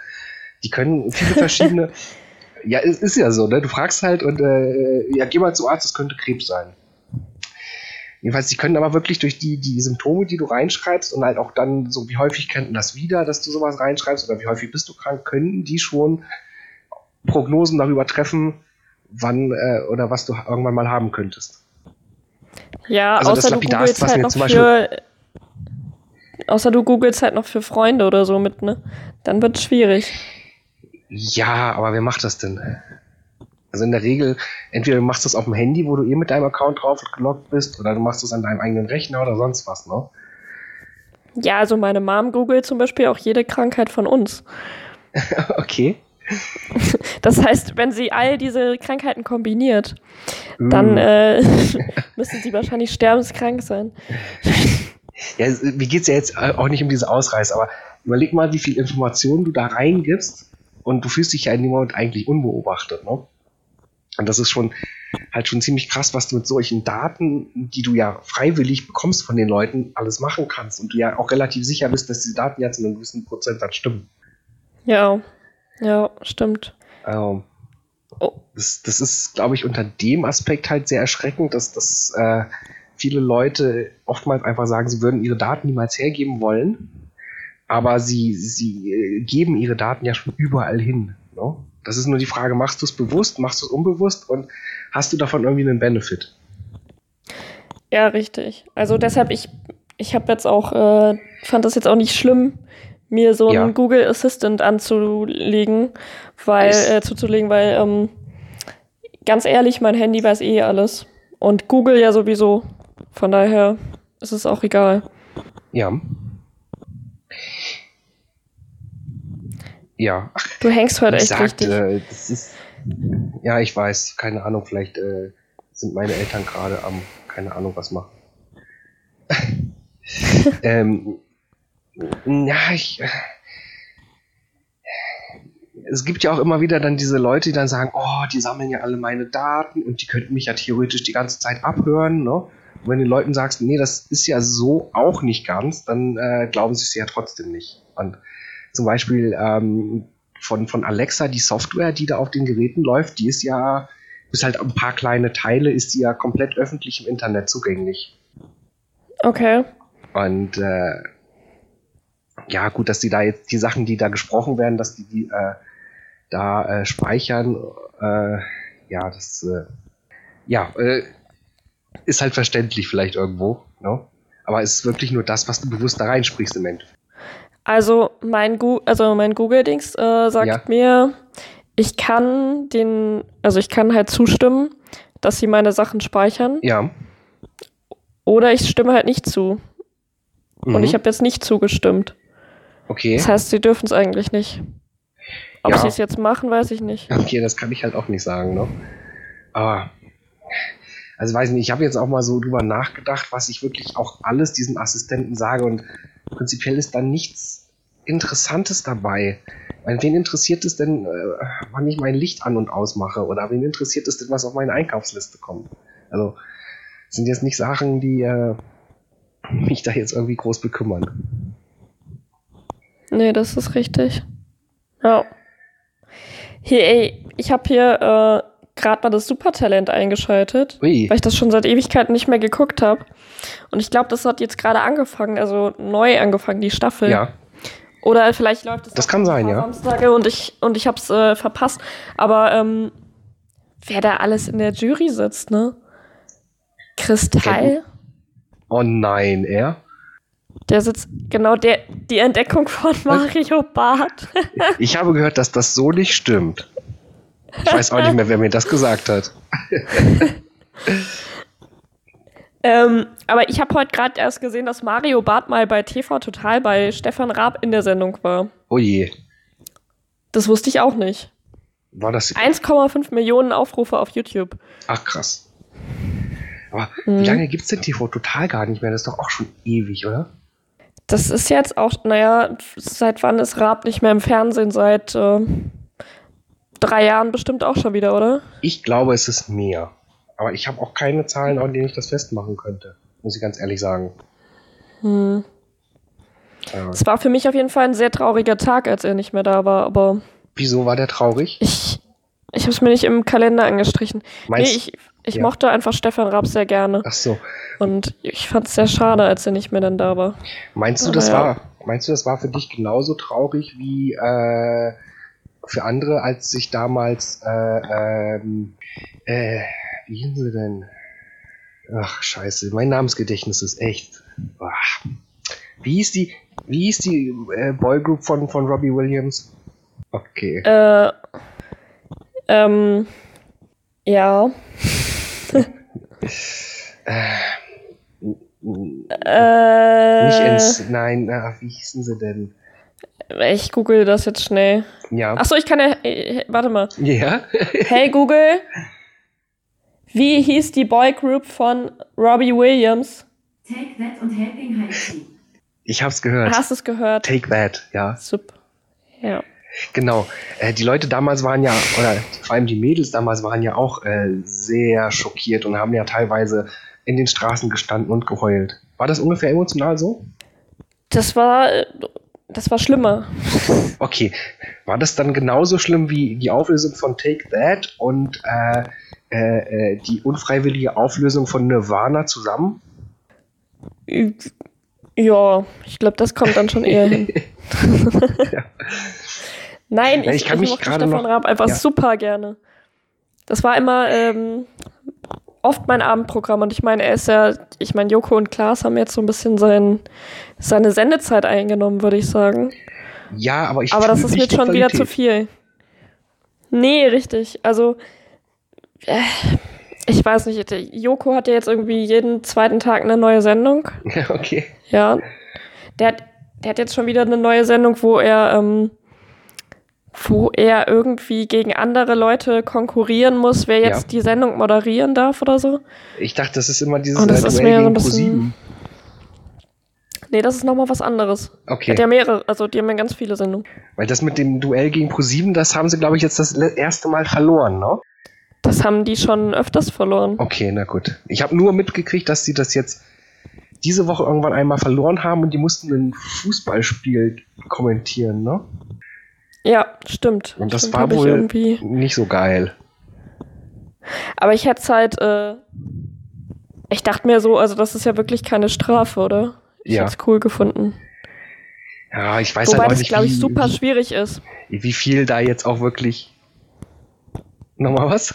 die können viele verschiedene. ja, es ist ja so, ne? Du fragst halt und äh, ja, geh mal zum Arzt, es könnte Krebs sein. Jedenfalls, die können aber wirklich durch die, die Symptome, die du reinschreibst und halt auch dann so, wie häufig kennt man das wieder, dass du sowas reinschreibst oder wie häufig bist du krank, können die schon Prognosen darüber treffen, wann äh, oder was du irgendwann mal haben könntest. Ja, Also das außer du Lapidarste, was halt mir zum Beispiel- für. Außer du googelst halt noch für Freunde oder so mit, ne? Dann wird's schwierig. Ja, aber wer macht das denn? Also in der Regel, entweder du machst das auf dem Handy, wo du eh mit deinem Account drauf geloggt bist, oder du machst das an deinem eigenen Rechner oder sonst was, ne? Ja, also meine Mom googelt zum Beispiel auch jede Krankheit von uns. okay. Das heißt, wenn sie all diese Krankheiten kombiniert, dann Mm. äh, müssen sie wahrscheinlich sterbenskrank sein. Ja, es- mir geht's ja jetzt auch nicht um diese Ausreißer, aber überleg mal, wie viel Informationen du da reingibst und du fühlst dich ja in dem Moment eigentlich unbeobachtet, ne? Und das ist schon halt schon ziemlich krass, was du mit solchen Daten, die du ja freiwillig bekommst von den Leuten, alles machen kannst und du ja auch relativ sicher bist, dass diese Daten ja zu einem gewissen Prozentsatz stimmen. Ja, ja, stimmt. Ähm, Oh. das, das ist, glaube ich, unter dem Aspekt halt sehr erschreckend, dass, dass äh, viele Leute oftmals einfach sagen, sie würden ihre Daten niemals hergeben wollen, aber sie, sie äh, geben ihre Daten ja schon überall hin. Ne? Das ist nur die Frage, machst du es bewusst, machst du es unbewusst und hast du davon irgendwie einen Benefit? Ja, richtig. Also deshalb, ich, ich habe jetzt auch, äh, fand das jetzt auch nicht schlimm, mir so einen Ja. Google Assistant anzulegen, weil, äh, zuzulegen, weil, ähm, ganz ehrlich, mein Handy weiß eh alles. Und Google ja sowieso. Von daher ist es auch egal. Ja. Ja, Du hängst heute echt gesagt, richtig. äh, das ist, ja, ich weiß, keine Ahnung, vielleicht äh, sind meine Eltern gerade am, keine Ahnung, was machen. ähm, ja, ich, äh, es gibt ja auch immer wieder dann diese Leute, die dann sagen, oh, die sammeln ja alle meine Daten und die könnten mich ja theoretisch die ganze Zeit abhören, ne? Und wenn du den Leuten sagst, nee, das ist ja so auch nicht ganz, dann äh, glauben sie es ja trotzdem nicht. Und zum Beispiel ähm, von, von Alexa, die Software, die da auf den Geräten läuft, die ist ja, bis halt ein paar kleine Teile, ist die ja komplett öffentlich im Internet zugänglich. Okay. Und äh, ja, gut, dass die da jetzt die Sachen, die da gesprochen werden, dass die, die äh, da äh, speichern, äh, ja, das äh, ja, äh, ist halt verständlich vielleicht irgendwo, ne? Aber es ist wirklich nur das, was du bewusst da reinsprichst im Endeffekt. Also mein, Gu also mein Google-Dings äh, sagt Ja. mir, ich kann den, also ich kann halt zustimmen, dass sie meine Sachen speichern. Ja. Oder ich stimme halt nicht zu. Und Mhm. ich habe jetzt nicht zugestimmt. okay. Das heißt, sie dürfen es eigentlich nicht. Ob Ja. sie es jetzt machen, weiß ich nicht. Okay, das kann ich halt auch nicht sagen, ne? Aber, also weiß nicht, ich habe jetzt auch mal so drüber nachgedacht, was ich wirklich auch alles diesem Assistenten sage und prinzipiell ist da nichts Interessantes dabei. Weil wen interessiert es denn, äh, wann ich mein Licht an und ausmache oder wen interessiert es denn, was auf meine Einkaufsliste kommt? Also, sind jetzt nicht Sachen, die äh, mich da jetzt irgendwie groß bekümmern. Nee, das ist richtig. Ja. Hier, ey, ich habe hier äh, gerade mal das Supertalent eingeschaltet, Ui, weil ich das schon seit Ewigkeiten nicht mehr geguckt habe. Und ich glaube, das hat jetzt gerade angefangen, also neu angefangen, die Staffel. ja, Oder vielleicht läuft es Das kann ein sein, ja. Samstage und ich und ich hab's äh, verpasst. Aber ähm, wer da alles in der Jury sitzt, ne? Kristall, oh nein, er? der sitzt genau der die Entdeckung von Mario Barth. Ich habe gehört, dass das so nicht stimmt. Ich weiß auch nicht mehr, wer mir das gesagt hat. ähm, aber ich habe heute gerade erst gesehen, dass Mario Barth mal bei TV Total bei Stefan Raab in der Sendung war. Oh je, Das wusste ich auch nicht. war das. 1,5 Millionen Aufrufe auf YouTube. Ach krass. Aber Mhm. wie lange gibt's denn TV total gar nicht mehr? Das ist doch auch schon ewig, oder? Das ist jetzt auch, naja, seit wann ist Raab nicht mehr im Fernsehen? Seit äh, drei Jahren bestimmt auch schon wieder, oder? Ich glaube, es ist mehr. Aber ich habe auch keine Zahlen, an denen ich das festmachen könnte. Muss ich ganz ehrlich sagen. Hm. Es war für mich auf jeden Fall ein sehr trauriger Tag, als er nicht mehr da war, aber wieso war der traurig? ich, ich habe es mir nicht im Kalender angestrichen. Meinst nee, ich, ich ja. mochte einfach Stefan Raab sehr gerne. Ach so. Und ich fand es sehr schade, als er nicht mehr dann da war. Meinst du, das ja. war, meinst du, das war für dich genauso traurig wie äh, für andere, als sich damals, äh, ähm, äh, wie hießen sie denn? Ach, scheiße, mein Namensgedächtnis ist echt. Ah. Wie hieß die, wie hieß die äh, Boygroup von, von Robbie Williams? Okay. Äh, ähm, ja. Äh, Nicht ins. Nein, na, wie hießen sie denn? Ich google das jetzt schnell. Ja. Achso, ich kann ja. Äh, warte mal. Ja? Hey Google. Wie hieß die Boygroup von Robbie Williams? Take that und Helping Hand Ich hab's gehört. Hast du es gehört? Take that, ja. Super. Ja. Genau. Äh, die Leute damals waren ja, oder vor allem die Mädels damals waren ja auch äh, sehr schockiert und haben ja teilweise in den Straßen gestanden und geheult. War das ungefähr emotional so? Das war. Das war schlimmer. Okay. War das dann genauso schlimm wie die Auflösung von Take That und äh, äh, äh, die unfreiwillige Auflösung von Nirvana zusammen? Ja, ich glaube, das kommt dann schon eher hin. Nein, ich, ich kann mich mochte gerade Stefan noch- Raab einfach ja. super gerne. Das war immer ähm, oft mein Abendprogramm und ich meine, er ist ja, ich meine, Joko und Klaas haben jetzt so ein bisschen sein, seine Sendezeit eingenommen, würde ich sagen. Ja, aber ich Aber das ist mir schon wieder zu viel. Nee, richtig. Also, äh, ich weiß nicht, Joko hat ja jetzt irgendwie jeden zweiten Tag eine neue Sendung. Ja, okay. Ja. Der hat, der hat jetzt schon wieder eine neue Sendung, wo er, ähm, wo er irgendwie gegen andere Leute konkurrieren muss, wer jetzt Ja. die Sendung moderieren darf oder so. Ich dachte, das ist immer dieses Und das äh, ist Duell mir so gegen ein bisschen- ProSieben. Nee, das ist nochmal was anderes. Der Okay. ja mehrere, also die haben ja ganz viele Sendungen. Weil das mit dem Duell gegen ProSieben, das haben sie, glaube ich, jetzt das erste Mal verloren, ne? Das haben die schon öfters verloren. Okay, na gut. Ich habe nur mitgekriegt, dass sie das jetzt diese Woche irgendwann einmal verloren haben und die mussten ein Fußballspiel kommentieren, ne? Ja, stimmt. Und das stimmt, war wohl irgendwie. nicht so geil. Aber ich hätte es halt, äh, ich dachte mir so, also das ist ja wirklich keine Strafe, oder? Ich Ja. hätte es cool gefunden. Ja, ich weiß Wobei halt auch das, nicht, glaube ich, super schwierig ist. wie, wie viel da jetzt auch wirklich. Nochmal was?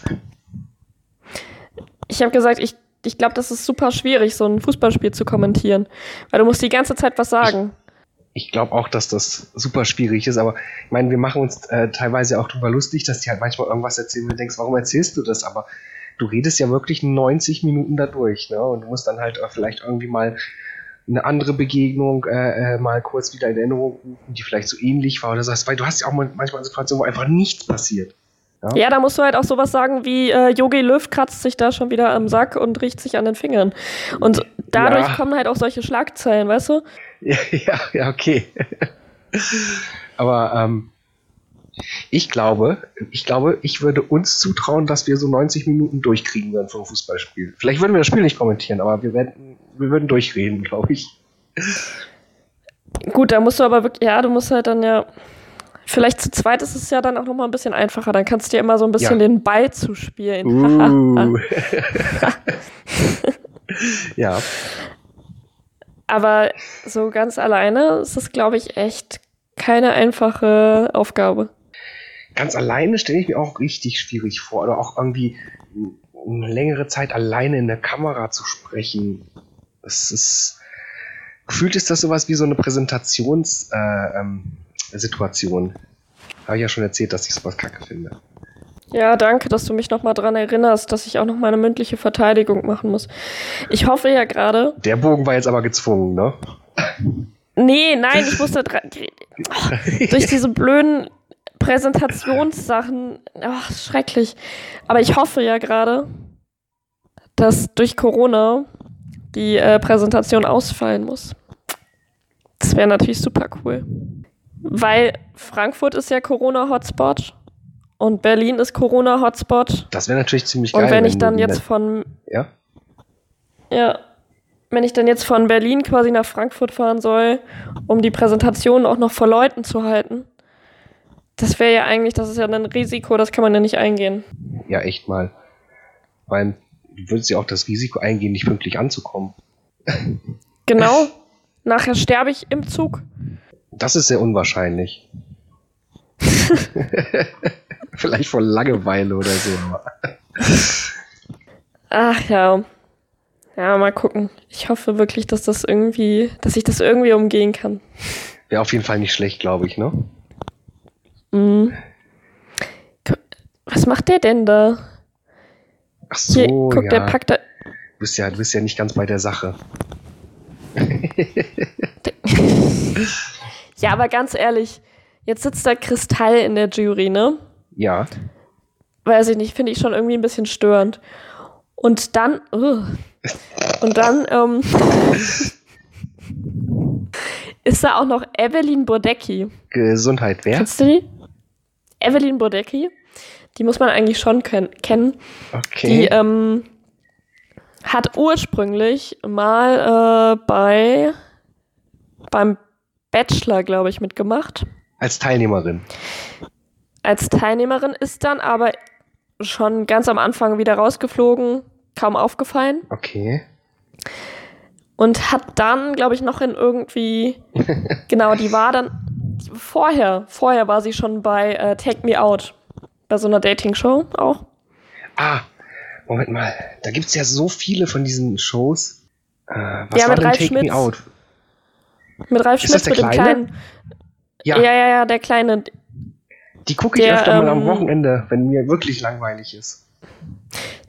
Ich habe gesagt, ich, ich glaube, das ist super schwierig, so ein Fußballspiel zu kommentieren. Weil du musst die ganze Zeit was sagen. Ich glaube auch, dass das super schwierig ist, aber ich meine, wir machen uns äh, teilweise auch drüber lustig, dass die halt manchmal irgendwas erzählen und du denkst, warum erzählst du das? Aber du redest ja wirklich 90 Minuten dadurch, ne? Und du musst dann halt äh, vielleicht irgendwie mal eine andere Begegnung äh, äh, mal kurz wieder in Erinnerung rufen, die vielleicht so ähnlich war oder sagst, weil du hast ja auch mal- manchmal Situationen, wo einfach nichts passiert. Ja. Ja, da musst du halt auch sowas sagen wie, äh, Yogi Löw kratzt sich da schon wieder am Sack und riecht sich an den Fingern. Und dadurch Ja. kommen halt auch solche Schlagzeilen, weißt du? Ja, ja, ja okay. Aber ähm, ich glaube, ich glaube, ich würde uns zutrauen, dass wir so 90 Minuten durchkriegen würden vom Fußballspiel. Vielleicht würden wir das Spiel nicht kommentieren, aber wir werden, wir würden durchreden, glaube ich. Gut, da musst du aber wirklich, ja, du musst halt dann ja, vielleicht zu zweit ist es ja dann auch nochmal ein bisschen einfacher. Dann kannst du dir immer so ein bisschen Ja. den Ball zuspielen. Uh. ja, Aber so ganz alleine ist es, glaube ich, echt keine einfache Aufgabe. ganz alleine stelle ich mir auch richtig schwierig vor. Oder auch irgendwie eine längere Zeit alleine in der Kamera zu sprechen. Das ist. Gefühlt ist das sowas wie so eine Präsentationssituation. Äh, ähm. Habe ich ja schon erzählt, dass ich sowas kacke finde. Ja, danke, dass du mich nochmal dran erinnerst, dass ich auch noch meine mündliche Verteidigung machen muss. Ich hoffe ja gerade. Der Bogen war jetzt aber gezwungen, ne? Nee, nein, ich musste dran. durch diese blöden Präsentationssachen. Ach, schrecklich. Aber ich hoffe ja gerade, dass durch Corona die äh, Präsentation ausfallen muss. Das wäre natürlich super cool. Weil Frankfurt ist ja Corona-Hotspot und Berlin ist Corona-Hotspot. Das wäre natürlich ziemlich geil. Und wenn ich dann jetzt von Ja? ja, wenn ich dann jetzt von Berlin quasi nach Frankfurt fahren soll, um die Präsentation auch noch vor Leuten zu halten, das wäre ja eigentlich, das ist ja ein Risiko, das kann man ja nicht eingehen. Ja, echt mal. Weil du würdest ja auch das Risiko eingehen, nicht pünktlich anzukommen. Genau. Nachher sterbe ich im Zug. Das ist sehr unwahrscheinlich. Vielleicht vor Langeweile oder so. Ach ja. Ja, mal gucken. Ich hoffe wirklich, dass das irgendwie, dass ich das irgendwie umgehen kann. Wäre auf jeden Fall nicht schlecht, glaube ich, ne? Mhm. Was macht der denn da? Ach so, Hier, guck, ja. der packt da. Du bist ja, du bist ja nicht ganz bei der Sache. ja, aber ganz ehrlich, jetzt sitzt da Kristall in der Jury, ne? Ja. Weiß ich nicht, finde ich schon irgendwie ein bisschen störend. Und dann, ugh. und dann ähm, ist da auch noch Evelyn Bodecki. Gesundheit, wer? Kennst du die? Evelyn Bodecki. Die muss man eigentlich schon ken kennen. Die Okay. ähm, hat ursprünglich mal äh, bei beim Bachelor, glaube ich, mitgemacht. Als Teilnehmerin. Als Teilnehmerin ist dann aber schon ganz am Anfang wieder rausgeflogen, kaum aufgefallen Okay. und hat dann, glaube ich, noch in irgendwie genau, die war dann vorher, vorher war sie schon bei äh, Take Me Out, bei so einer Dating-Show auch. Ah, Moment mal. Da gibt's ja so viele von diesen Shows. Äh, was Ja, war mit denn Ralf Take Schmitz. Me Out? Mit Ralf Schmitz mit dem Kleine? kleinen. Ja, Ja, ja, ja, der kleine. Die gucke ich der, öfter mal am ähm, Wochenende, wenn mir wirklich langweilig ist.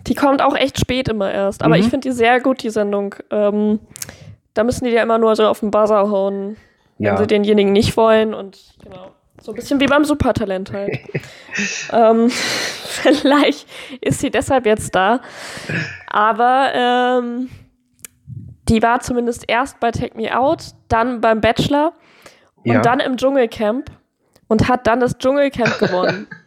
Die kommt auch echt spät immer erst. Aber Mhm. ich finde die sehr gut, die Sendung. Ähm, da müssen die ja immer nur so auf den Buzzer hauen, wenn Ja. sie denjenigen nicht wollen. Und genau. So ein bisschen wie beim Supertalent halt. ähm, vielleicht ist sie deshalb jetzt da. Aber ähm, die war zumindest erst bei Take Me Out, dann beim Bachelor und Ja. dann im Dschungelcamp und hat dann das Dschungelcamp gewonnen.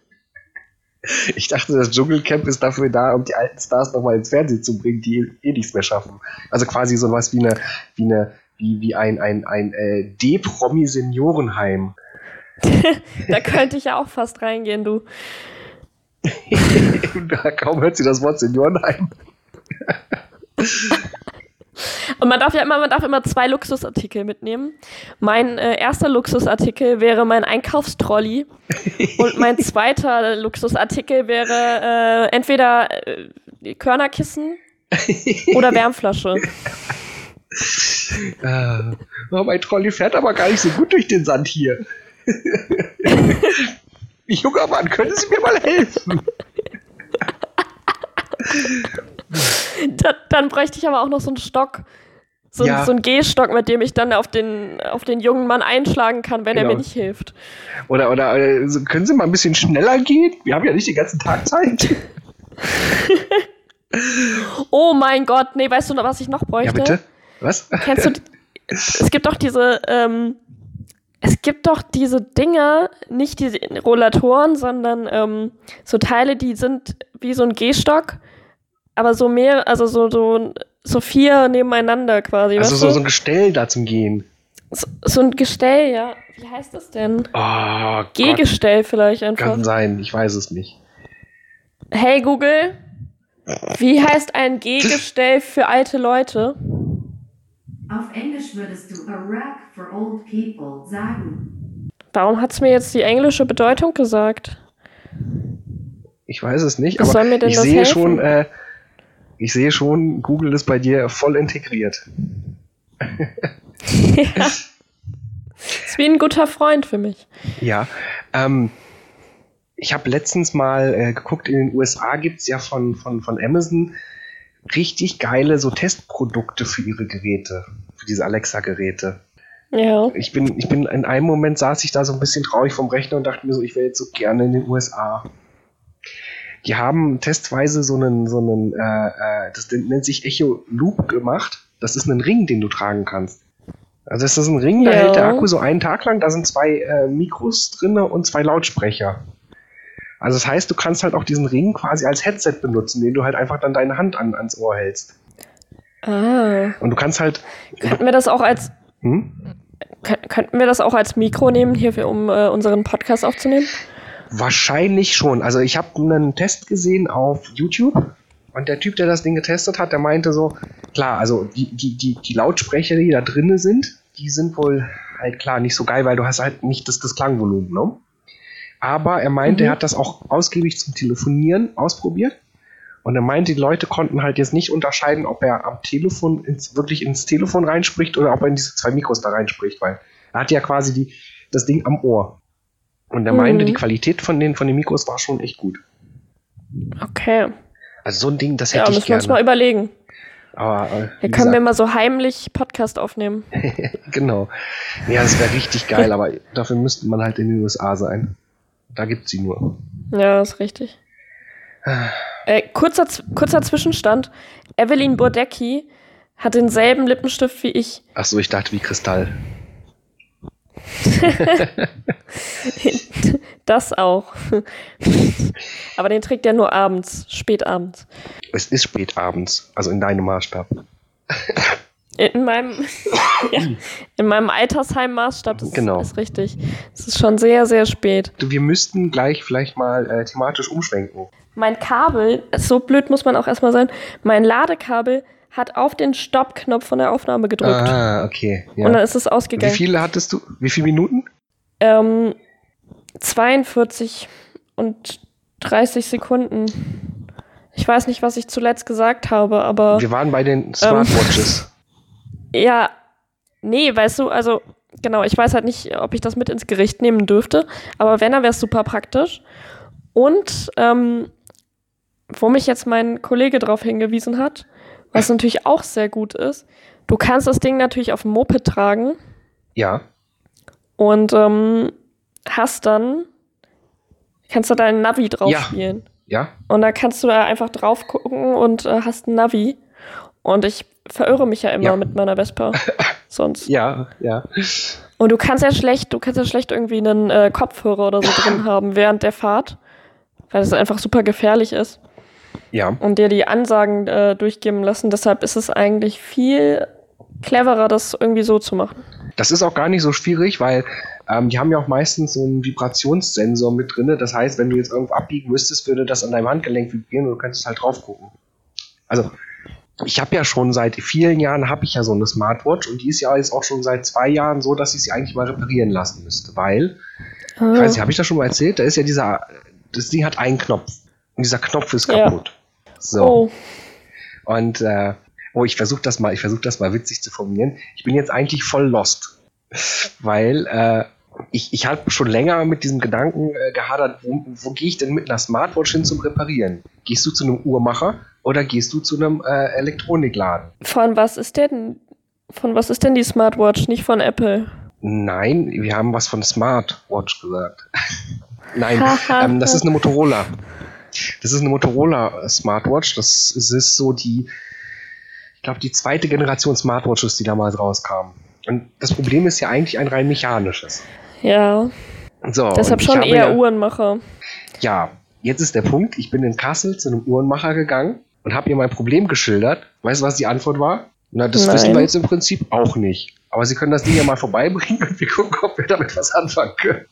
Ich dachte, das Dschungelcamp ist dafür da, um die alten Stars nochmal ins Fernsehen zu bringen, die eh nichts mehr schaffen. Also quasi so was wie eine, wie eine, wie, wie ein, ein, ein äh, D-Promi-Seniorenheim. da könnte ich ja auch fast reingehen, du. Kaum hört sie das Wort Seniorenheim. Und man darf ja immer, man darf immer zwei Luxusartikel mitnehmen. Mein äh, erster Luxusartikel wäre mein Einkaufstrolli und mein zweiter Luxusartikel wäre äh, entweder äh, Körnerkissen oder Wärmflasche. Äh, oh, mein Trolley fährt aber gar nicht so gut durch den Sand hier. Junger Mann, können Sie mir mal helfen? Da, dann bräuchte ich aber auch noch so einen Stock. So, Ja. so einen Gehstock, mit dem ich dann auf den, auf den jungen Mann einschlagen kann, wenn er Genau. mir nicht hilft. Oder, oder äh, so, können Sie mal ein bisschen schneller gehen? Wir haben ja nicht den ganzen Tag Zeit. Oh mein Gott, nee, weißt du noch, was ich noch bräuchte? Ja, bitte? Was? Kennst du, es gibt doch diese, ähm, es gibt doch diese Dinger, nicht diese Rollatoren, sondern ähm, so Teile, die sind wie so ein Gehstock, aber so mehr, also so, so, so vier nebeneinander quasi. Also so, du? so ein Gestell da zum Gehen. so, so ein Gestell, ja. Wie heißt das denn? Oh, Gott. Gehgestell vielleicht einfach. Kann sein, ich weiß es nicht. Hey Google, wie heißt ein Gehgestell für alte Leute? Auf Englisch würdest du a rack for old people sagen. Warum hat's mir jetzt die englische Bedeutung gesagt? Ich weiß es nicht, Was aber soll mir denn ich das sehe helfen? schon, äh, ich sehe schon, Google ist bei dir voll integriert. ja. Ist wie ein guter Freund für mich. Ja. Ähm, ich habe letztens mal äh, geguckt, in den USA gibt es ja von, von, von Amazon richtig geile so Testprodukte für ihre Geräte, für diese Alexa-Geräte. Ja. Ich bin, ich bin in einem Moment saß ich da so ein bisschen traurig vom Rechner und dachte mir so, ich wäre jetzt so gerne in den USA. Die haben testweise so einen, so einen, äh, äh, das nennt sich Echo Loop gemacht. Das ist ein Ring, den du tragen kannst. Also das ist ein Ring, da Ja. hält der Akku so einen Tag lang, da sind zwei äh, Mikros drinne und zwei Lautsprecher. Also das heißt, du kannst halt auch diesen Ring quasi als Headset benutzen, den du halt einfach dann deine Hand an, ans Ohr hältst. Ah. Und du kannst halt. Könnten wir das auch als Hm? kö- könnten wir das auch als Mikro nehmen, hier um äh, unseren Podcast aufzunehmen? Wahrscheinlich schon. Also ich habe einen Test gesehen auf YouTube und der Typ, der das Ding getestet hat, der meinte so, klar, also die, die, die, die Lautsprecher, die da drinne sind, die sind wohl halt klar nicht so geil, weil du hast halt nicht das, das Klangvolumen, ne? Aber er meinte, Mhm. er hat das auch ausgiebig zum Telefonieren ausprobiert. Und er meinte, die Leute konnten halt jetzt nicht unterscheiden, ob er am Telefon ins, wirklich ins Telefon reinspricht oder ob er in diese zwei Mikros da reinspricht, weil er hat ja quasi die, das Ding am Ohr. Und er meinte, Mhm. die Qualität von den, von den Mikros war schon echt gut. Okay. Also so ein Ding, das Ja, hätte ich müssen wir uns gerne. mal überlegen. Aber äh, wie können wir mal so heimlich Podcast aufnehmen. genau. Ja, das wäre richtig geil, aber dafür müsste man halt in den USA sein. Da gibt's sie nur. Ja, ist richtig. Äh, kurzer, kurzer Zwischenstand. Evelyn Burdecki hat denselben Lippenstift wie ich. Ach so, ich dachte wie Kristall. Das auch. Aber den trägt er nur abends, spät abends. Es ist spät abends, also in deinem Maßstab. In meinem, ja, in meinem Altersheim-Maßstab, das Genau. ist richtig. Es ist schon sehr, sehr spät. Du, wir müssten gleich vielleicht mal äh, thematisch umschwenken. Mein Kabel, so blöd muss man auch erstmal sein, mein Ladekabel hat auf den Stoppknopf von der Aufnahme gedrückt. Ah, okay. Ja. Und dann ist es Wie ausgegangen. viele hattest du? Wie viele Minuten? Ähm, 42 und 30 Sekunden. Ich weiß nicht, was ich zuletzt gesagt habe, aber Wir waren bei Ähm. den Smartwatches. ja, nee, weißt du, also genau, ich weiß halt nicht, ob ich das mit ins Gericht nehmen dürfte, aber wenn, dann wäre es super praktisch. Und ähm, wo mich jetzt mein Kollege darauf hingewiesen hat, was natürlich auch sehr gut ist, du kannst das Ding natürlich auf dem Moped tragen Ja. und ähm, hast dann, kannst du deinen Navi drauf Ja. spielen. Ja. Und da kannst du da einfach drauf gucken und äh, hast ein Navi. Und ich verirre mich ja immer Ja. mit meiner Vespa. Sonst. Ja, ja. Und du kannst ja schlecht, du kannst ja schlecht irgendwie einen äh, Kopfhörer oder so drin haben während der Fahrt. Weil es einfach super gefährlich ist. Ja. Und dir die Ansagen äh, durchgeben lassen. Deshalb ist es eigentlich viel cleverer, das irgendwie so zu machen. Das ist auch gar nicht so schwierig, weil ähm, die haben ja auch meistens so einen Vibrationssensor mit drin. Das heißt, wenn du jetzt irgendwo abbiegen müsstest, würde das an deinem Handgelenk vibrieren und du könntest halt drauf gucken. Also, ich habe ja schon seit vielen Jahren habe ich ja so eine Smartwatch und die ist ja jetzt auch schon seit zwei Jahren so, dass ich sie eigentlich mal reparieren lassen müsste, weil, ich weiß nicht, habe ich das schon mal erzählt? Da ist ja dieser, das Ding hat einen Knopf und dieser Knopf ist Ja. So. Oh, Und äh, oh, ich versuche das mal, ich versuche das mal witzig zu formulieren. Ich bin jetzt eigentlich voll lost, weil äh, ich, ich habe schon länger mit diesem Gedanken äh, gehadert, wo, wo gehe ich denn mit einer Smartwatch hin zum Reparieren? Gehst du zu einem Uhrmacher oder gehst du zu einem äh, Elektronikladen? von was ist denn, von was ist denn die Smartwatch? Nicht von Apple. Nein, wir haben was von Smartwatch gesagt. Nein, ähm, das ist eine Motorola. Das ist eine Motorola Smartwatch. Das ist, so die, ich glaube, die zweite Generation Smartwatches, die damals rauskamen. Und das Problem ist ja eigentlich ein rein mechanisches. Ja, So, deshalb schon eher ja, Uhrenmacher. Ja, jetzt ist der Punkt. Ich bin in Kassel zu einem Uhrenmacher gegangen und habe ihr mein Problem geschildert. Weißt du, was die Antwort war? Na, das Nein. wissen wir jetzt im Prinzip auch nicht. Aber Sie können das Ding ja mal vorbeibringen und wir gucken, ob wir damit was anfangen können.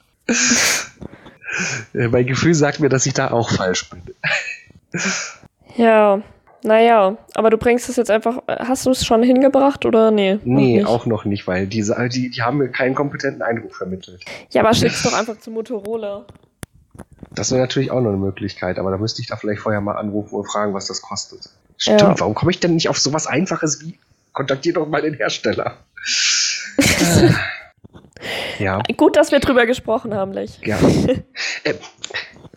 Äh, mein Gefühl sagt mir, dass ich da auch falsch bin. Ja, naja, aber du bringst es jetzt einfach, hast du es schon hingebracht oder nee? noch Nee, nicht? auch noch nicht, weil die, die, die haben mir keinen kompetenten Eindruck vermittelt. Ja, aber schick's doch einfach zu Motorola. Das wäre natürlich auch noch eine Möglichkeit, aber da müsste ich da vielleicht vorher mal anrufen und fragen, was das kostet. Stimmt, Ja. warum komme ich denn nicht auf sowas Einfaches wie kontaktier doch mal den Hersteller? ja, Gut, dass wir drüber gesprochen haben, Lech. ja. äh,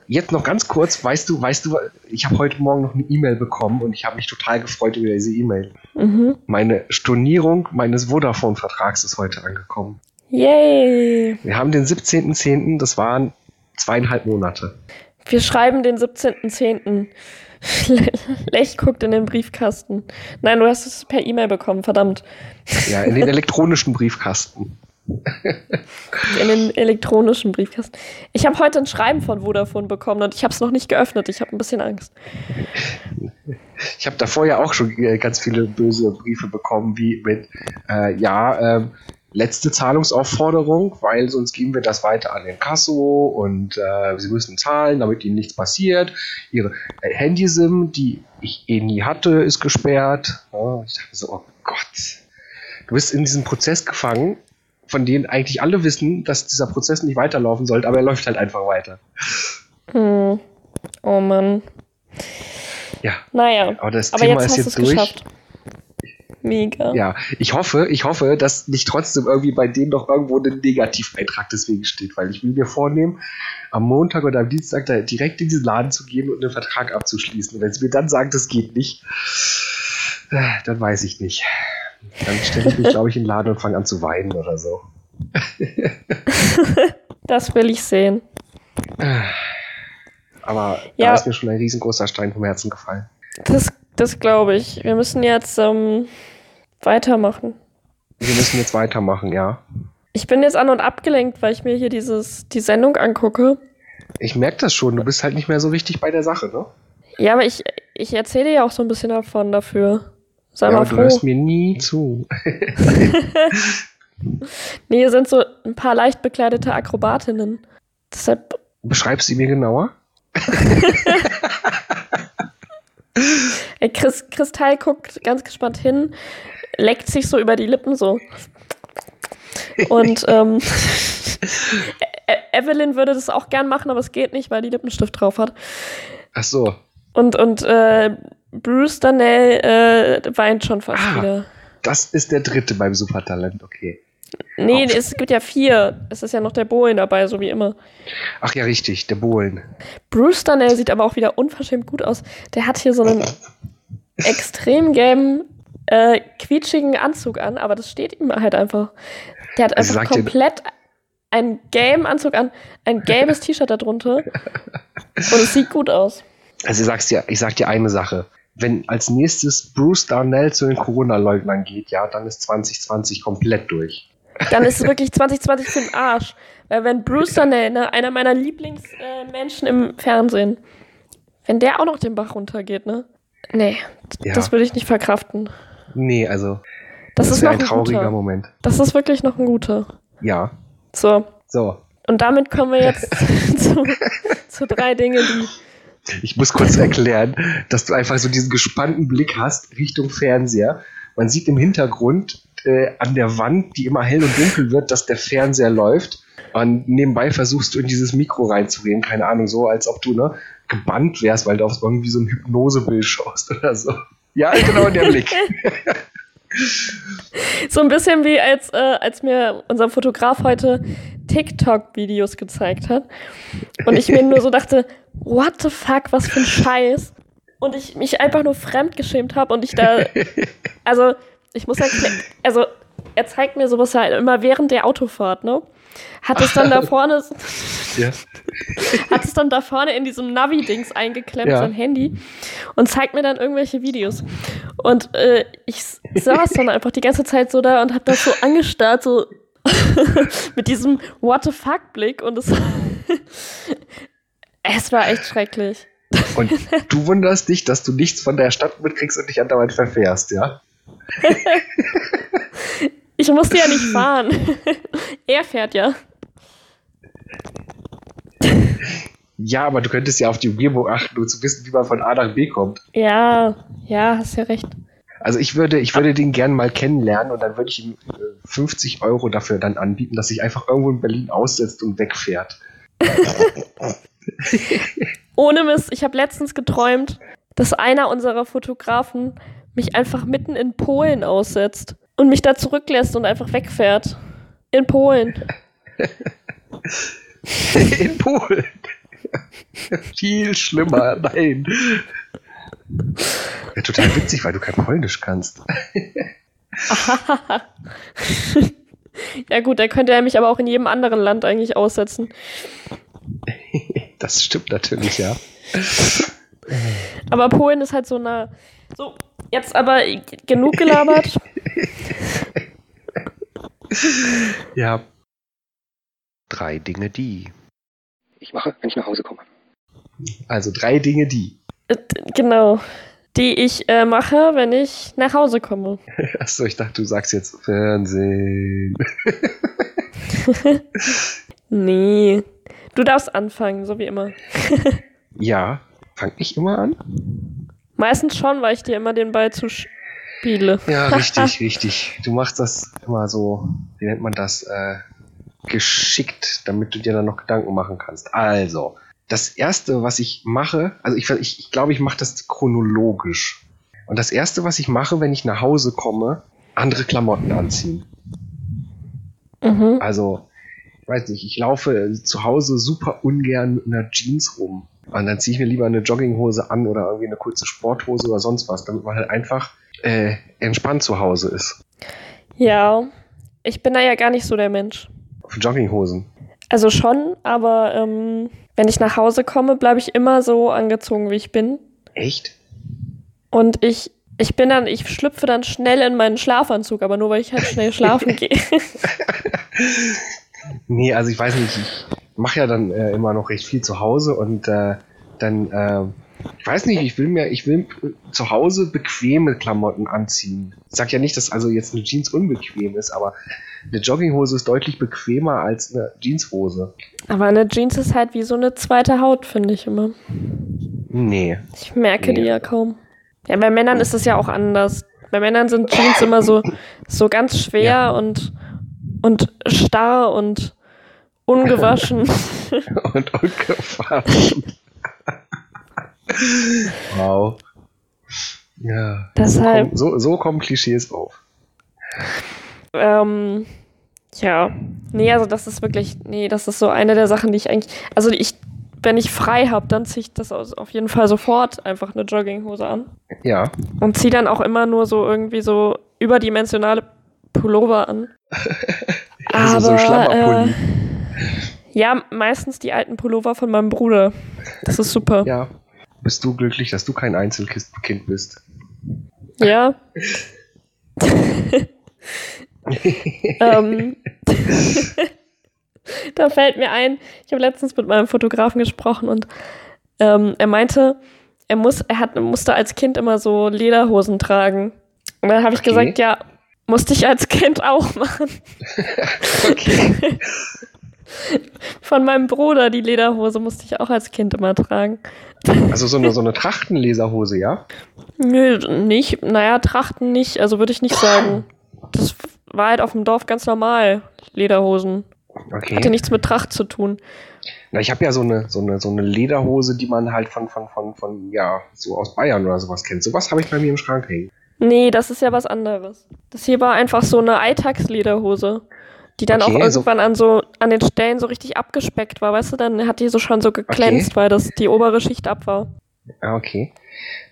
jetzt noch ganz kurz, weißt du, weißt du, ich habe heute Morgen noch eine E-Mail bekommen und ich habe mich total gefreut über diese E-Mail. Mhm. Meine Stornierung meines Vodafone-Vertrags ist heute angekommen. Yay! Wir haben den 17.10., das waren zweieinhalb Monate. Wir schreiben den 17.10. Lech guckt in den Briefkasten. Nein, du hast es per E-Mail bekommen, verdammt. Ja, in den elektronischen Briefkasten. In den elektronischen Briefkasten. Ich habe heute ein Schreiben von Vodafone bekommen und ich habe es noch nicht geöffnet. Ich habe ein bisschen Angst. Ich habe davor ja auch schon äh, ganz viele böse Briefe bekommen, wie mit, äh, ja, ähm, letzte Zahlungsaufforderung, weil sonst geben wir das weiter an den Kasso und äh, sie müssen zahlen, damit ihnen nichts passiert. Ihre äh, Handysim, die ich eh nie hatte, ist gesperrt. Ja, ich dachte so, oh Gott. Du bist in diesem Prozess gefangen, von dem eigentlich alle wissen, dass dieser Prozess nicht weiterlaufen sollte, aber er läuft halt einfach weiter. Hm. Oh Mann. Ja, Naja, aber das aber Thema jetzt ist jetzt durch. geschafft. Mega. Ja, ich hoffe, ich hoffe, dass nicht trotzdem irgendwie bei denen noch irgendwo ein Negativeintrag deswegen steht, weil ich will mir vornehmen, am Montag oder am Dienstag da direkt in diesen Laden zu gehen und einen Vertrag abzuschließen. Und wenn sie mir dann sagen, das geht nicht, Äh, Dann weiß ich nicht. Dann stelle ich mich, glaube ich, in den Laden und fange an zu weinen oder so. Das will ich sehen. Aber Ja. da ist mir schon ein riesengroßer Stein vom Herzen gefallen. Das, das glaube ich. Wir müssen jetzt ähm, weitermachen. Wir müssen jetzt weitermachen, ja. Ich bin jetzt an und abgelenkt, weil ich mir hier dieses, die Sendung angucke. Ich merke das schon, du bist halt nicht mehr so richtig bei der Sache, ne? Ja, aber ich, ich erzähle ja auch so ein bisschen davon dafür. Sei ja, mal aber du froh. hörst mir nie zu. Nee, hier sind so ein paar leicht bekleidete Akrobatinnen. Deshalb, Beschreibst sie mir genauer? ey, Chris, Kristall guckt ganz gespannt hin, leckt sich so über die Lippen so. Und ähm, E- E- Evelyn würde das auch gern machen, aber es geht nicht, weil die Lippenstift drauf hat. Ach so. Und, und äh, Bruce Danell äh, weint schon fast Ah. wieder. Das ist der dritte beim Supertalent, okay. Nee, Auf. es gibt ja vier. Es ist ja noch der Bohlen dabei, so wie immer. Ach ja, richtig, der Bohlen. Bruce Danell sieht aber auch wieder unverschämt gut aus. Der hat hier so einen extrem gelben, äh, quietschigen Anzug an, aber das steht ihm halt einfach. Der hat Also einfach komplett einen gelben Anzug an, ein gelbes T-Shirt darunter und es sieht gut aus. Also ich sag's dir, ich sag dir eine Sache. Wenn als nächstes Bruce Darnell zu den Corona-Leugnern geht, ja, dann ist 2020 komplett durch. Dann ist es wirklich 2020 für den Arsch. Weil wenn Bruce Danell, ne, einer meiner Lieblingsmenschen äh, im Fernsehen, wenn der auch noch den Bach runtergeht, ne? Nee, Ja. das würde ich nicht verkraften. Nee, also Das, ist wär noch ein ein trauriger guter. Moment. Das ist wirklich noch ein guter. Ja. So, So, und damit kommen wir jetzt zu, zu drei Dinge, die. Ich muss kurz erklären, dass du einfach so diesen gespannten Blick hast Richtung Fernseher. Man sieht im Hintergrund äh, an der Wand, die immer hell und dunkel wird, dass der Fernseher läuft. Und nebenbei versuchst du in dieses Mikro reinzureden, keine Ahnung, so als ob du ne, gebannt wärst, weil du auf irgendwie so ein Hypnosebild schaust oder so. Ja, genau der Blick. So ein bisschen wie als, äh, als mir unser Fotograf heute TikTok-Videos gezeigt hat. Und ich mir nur so dachte, what the fuck, was für ein Scheiß. Und ich mich einfach nur fremdgeschämt habe und ich da. Also, ich muss erklären. Also, er zeigt mir sowas halt immer während der Autofahrt, ne? Hat es dann da vorne. ja. hat es dann da vorne in diesem Navi-Dings eingeklemmt, Ja. sein Handy, und zeigt mir dann irgendwelche Videos. Und äh, ich saß dann einfach die ganze Zeit so da und hab das so angestarrt, so mit diesem What the fuck-Blick und es, es war echt schrecklich. Und du wunderst dich, dass du nichts von der Stadt mitkriegst und dich andauernd verfährst, ja? Ich musste ja nicht fahren. er fährt ja. Ja, aber du könntest ja auf die Umgebung achten, um zu wissen, wie man von A nach B kommt. Ja, ja, hast ja recht. Also ich würde, ich würde den gern mal kennenlernen und dann würde ich ihm äh, 50 Euro dafür dann anbieten, dass sich einfach irgendwo in Berlin aussetzt und wegfährt. Ohne Mist, ich habe letztens geträumt, dass einer unserer Fotografen mich einfach mitten in Polen aussetzt und mich da zurücklässt und einfach wegfährt. In Polen. in Polen. Viel schlimmer, nein. Ja, total witzig, weil du kein Polnisch kannst. Ja gut, da könnte er mich aber auch in jedem anderen Land eigentlich aussetzen. Das stimmt natürlich, ja. Aber Polen ist halt so nah. So, jetzt aber genug gelabert. Ja. Drei Dinge, die. Ich mache, wenn ich nach Hause komme. Also drei Dinge, die. Äh, genau. Die ich äh, mache, wenn ich nach Hause komme. Achso, ich dachte, du sagst jetzt Fernsehen. Nee. Du darfst anfangen, so wie immer. Ja, fang ich immer an? Meistens schon, weil ich dir immer den Ball zuspiele. Ja, richtig, richtig. Du machst das immer so, wie nennt man das, äh, geschickt, damit du dir dann noch Gedanken machen kannst. Also, das erste, was ich mache, also ich, ich, ich glaube, ich mache das chronologisch. Und das erste, was ich mache, wenn ich nach Hause komme, andere Klamotten anziehen. Mhm. Also, ich weiß nicht, ich laufe zu Hause super ungern mit einer Jeans rum. Und dann ziehe ich mir lieber eine Jogginghose an oder irgendwie eine kurze Sporthose oder sonst was, damit man halt einfach äh, entspannt zu Hause ist. Ja, ich bin da ja gar nicht so der Mensch. Auf Jogginghosen. Also schon, aber ähm, wenn ich nach Hause komme, bleibe ich immer so angezogen, wie ich bin. Echt? Und ich, ich bin dann, ich schlüpfe dann schnell in meinen Schlafanzug, aber nur weil ich halt schnell schlafen gehe. Nee, also ich weiß nicht, ich mache ja dann äh, immer noch recht viel zu Hause und äh, dann, äh, ich weiß nicht, ich will mir, ich will zu Hause bequeme Klamotten anziehen. Ich sag ja nicht, dass also jetzt eine Jeans unbequem ist, aber eine Jogginghose ist deutlich bequemer als eine Jeanshose. aber eine Jeans ist halt wie so eine zweite Haut, finde ich immer. Nee. Ich merke die Nee. ja kaum. Ja, bei Männern ist es ja auch anders. Bei Männern sind Jeans immer so, so ganz schwer Ja. und, und starr und ungewaschen. Und ungefahren. wow. Ja. Deshalb- So, kommen- so, so kommen Klischees auf. ähm, ja. Nee, also das ist wirklich, nee, das ist so eine der Sachen, die ich eigentlich, also ich, wenn ich frei habe, dann ziehe ich das auf jeden Fall sofort einfach eine Jogginghose an. Ja. Und ziehe dann auch immer nur so irgendwie so überdimensionale Pullover an. Also so ein Schlammerpulli. äh, ja, meistens die alten Pullover von meinem Bruder. Das ist super. Ja. Bist du glücklich, dass du kein Einzelkind bist? Ja. ähm, da fällt mir ein, ich habe letztens mit meinem Fotografen gesprochen und ähm, er meinte, er muss, er hat, musste als Kind immer so Lederhosen tragen. Und dann habe ich Okay. gesagt, ja, musste ich als Kind auch machen. Okay. Von meinem Bruder, die Lederhose musste ich auch als Kind immer tragen. Also so eine, so eine Trachtenleserhose, ja? Nö, nicht. Naja, Trachten nicht. Also würde ich nicht sagen. Das war halt auf dem Dorf ganz normal. Lederhosen. Okay. Hatte nichts mit Tracht zu tun. Na, ich habe ja so eine, so, eine, so eine Lederhose, die man halt von, von, von, von, ja, so aus Bayern oder sowas kennt. Sowas habe ich bei mir im Schrank hängen. Nee, das ist ja was anderes. Das hier war einfach so eine Alltagslederhose, die dann Okay, auch irgendwann an so an den Stellen so richtig abgespeckt war, weißt du, dann hat die so schon so geglänzt, weil das die obere Schicht ab war. Ah, okay.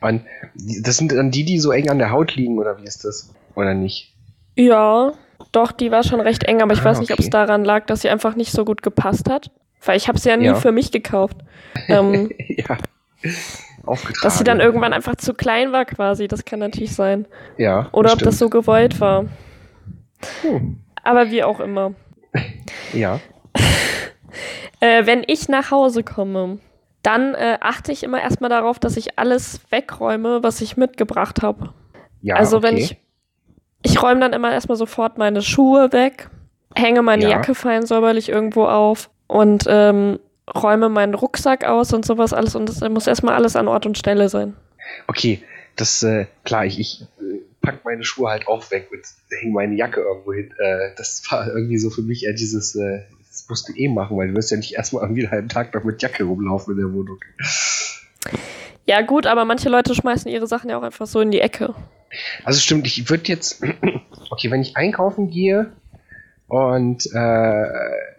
Und das sind dann die, die so eng an der Haut liegen, oder wie ist das? Oder nicht? Ja, doch, die war schon recht eng, aber ich Ah, weiß nicht, ob es okay. daran lag, dass sie einfach nicht so gut gepasst hat. Weil ich habe sie ja nie Ja. für mich gekauft. Ähm, ja. Aufgetragen. dass sie dann irgendwann einfach zu klein war quasi, das kann natürlich sein. Ja. Oder ob das so gewollt war. Hm. Aber wie auch immer. Ja. Äh, wenn ich nach Hause komme, dann äh, achte ich immer erstmal darauf, dass ich alles wegräume, was ich mitgebracht habe. Ja. also wenn okay. ich. Ich räume dann immer erstmal sofort meine Schuhe weg, hänge meine Ja. Jacke fein säuberlich irgendwo auf und ähm, räume meinen Rucksack aus und sowas alles. Und es muss erstmal alles an Ort und Stelle sein. Okay, das, äh, klar, ich, ich pack meine Schuhe halt auch weg und hänge meine Jacke irgendwo hin. Äh, das war irgendwie so für mich eher dieses, äh, das musst du eh machen, weil du wirst ja nicht erstmal irgendwie einen halben Tag noch mit Jacke rumlaufen in der Wohnung. Ja, gut, aber manche Leute schmeißen ihre Sachen ja auch einfach so in die Ecke. Also stimmt, ich würde jetzt, okay, wenn ich einkaufen gehe und äh,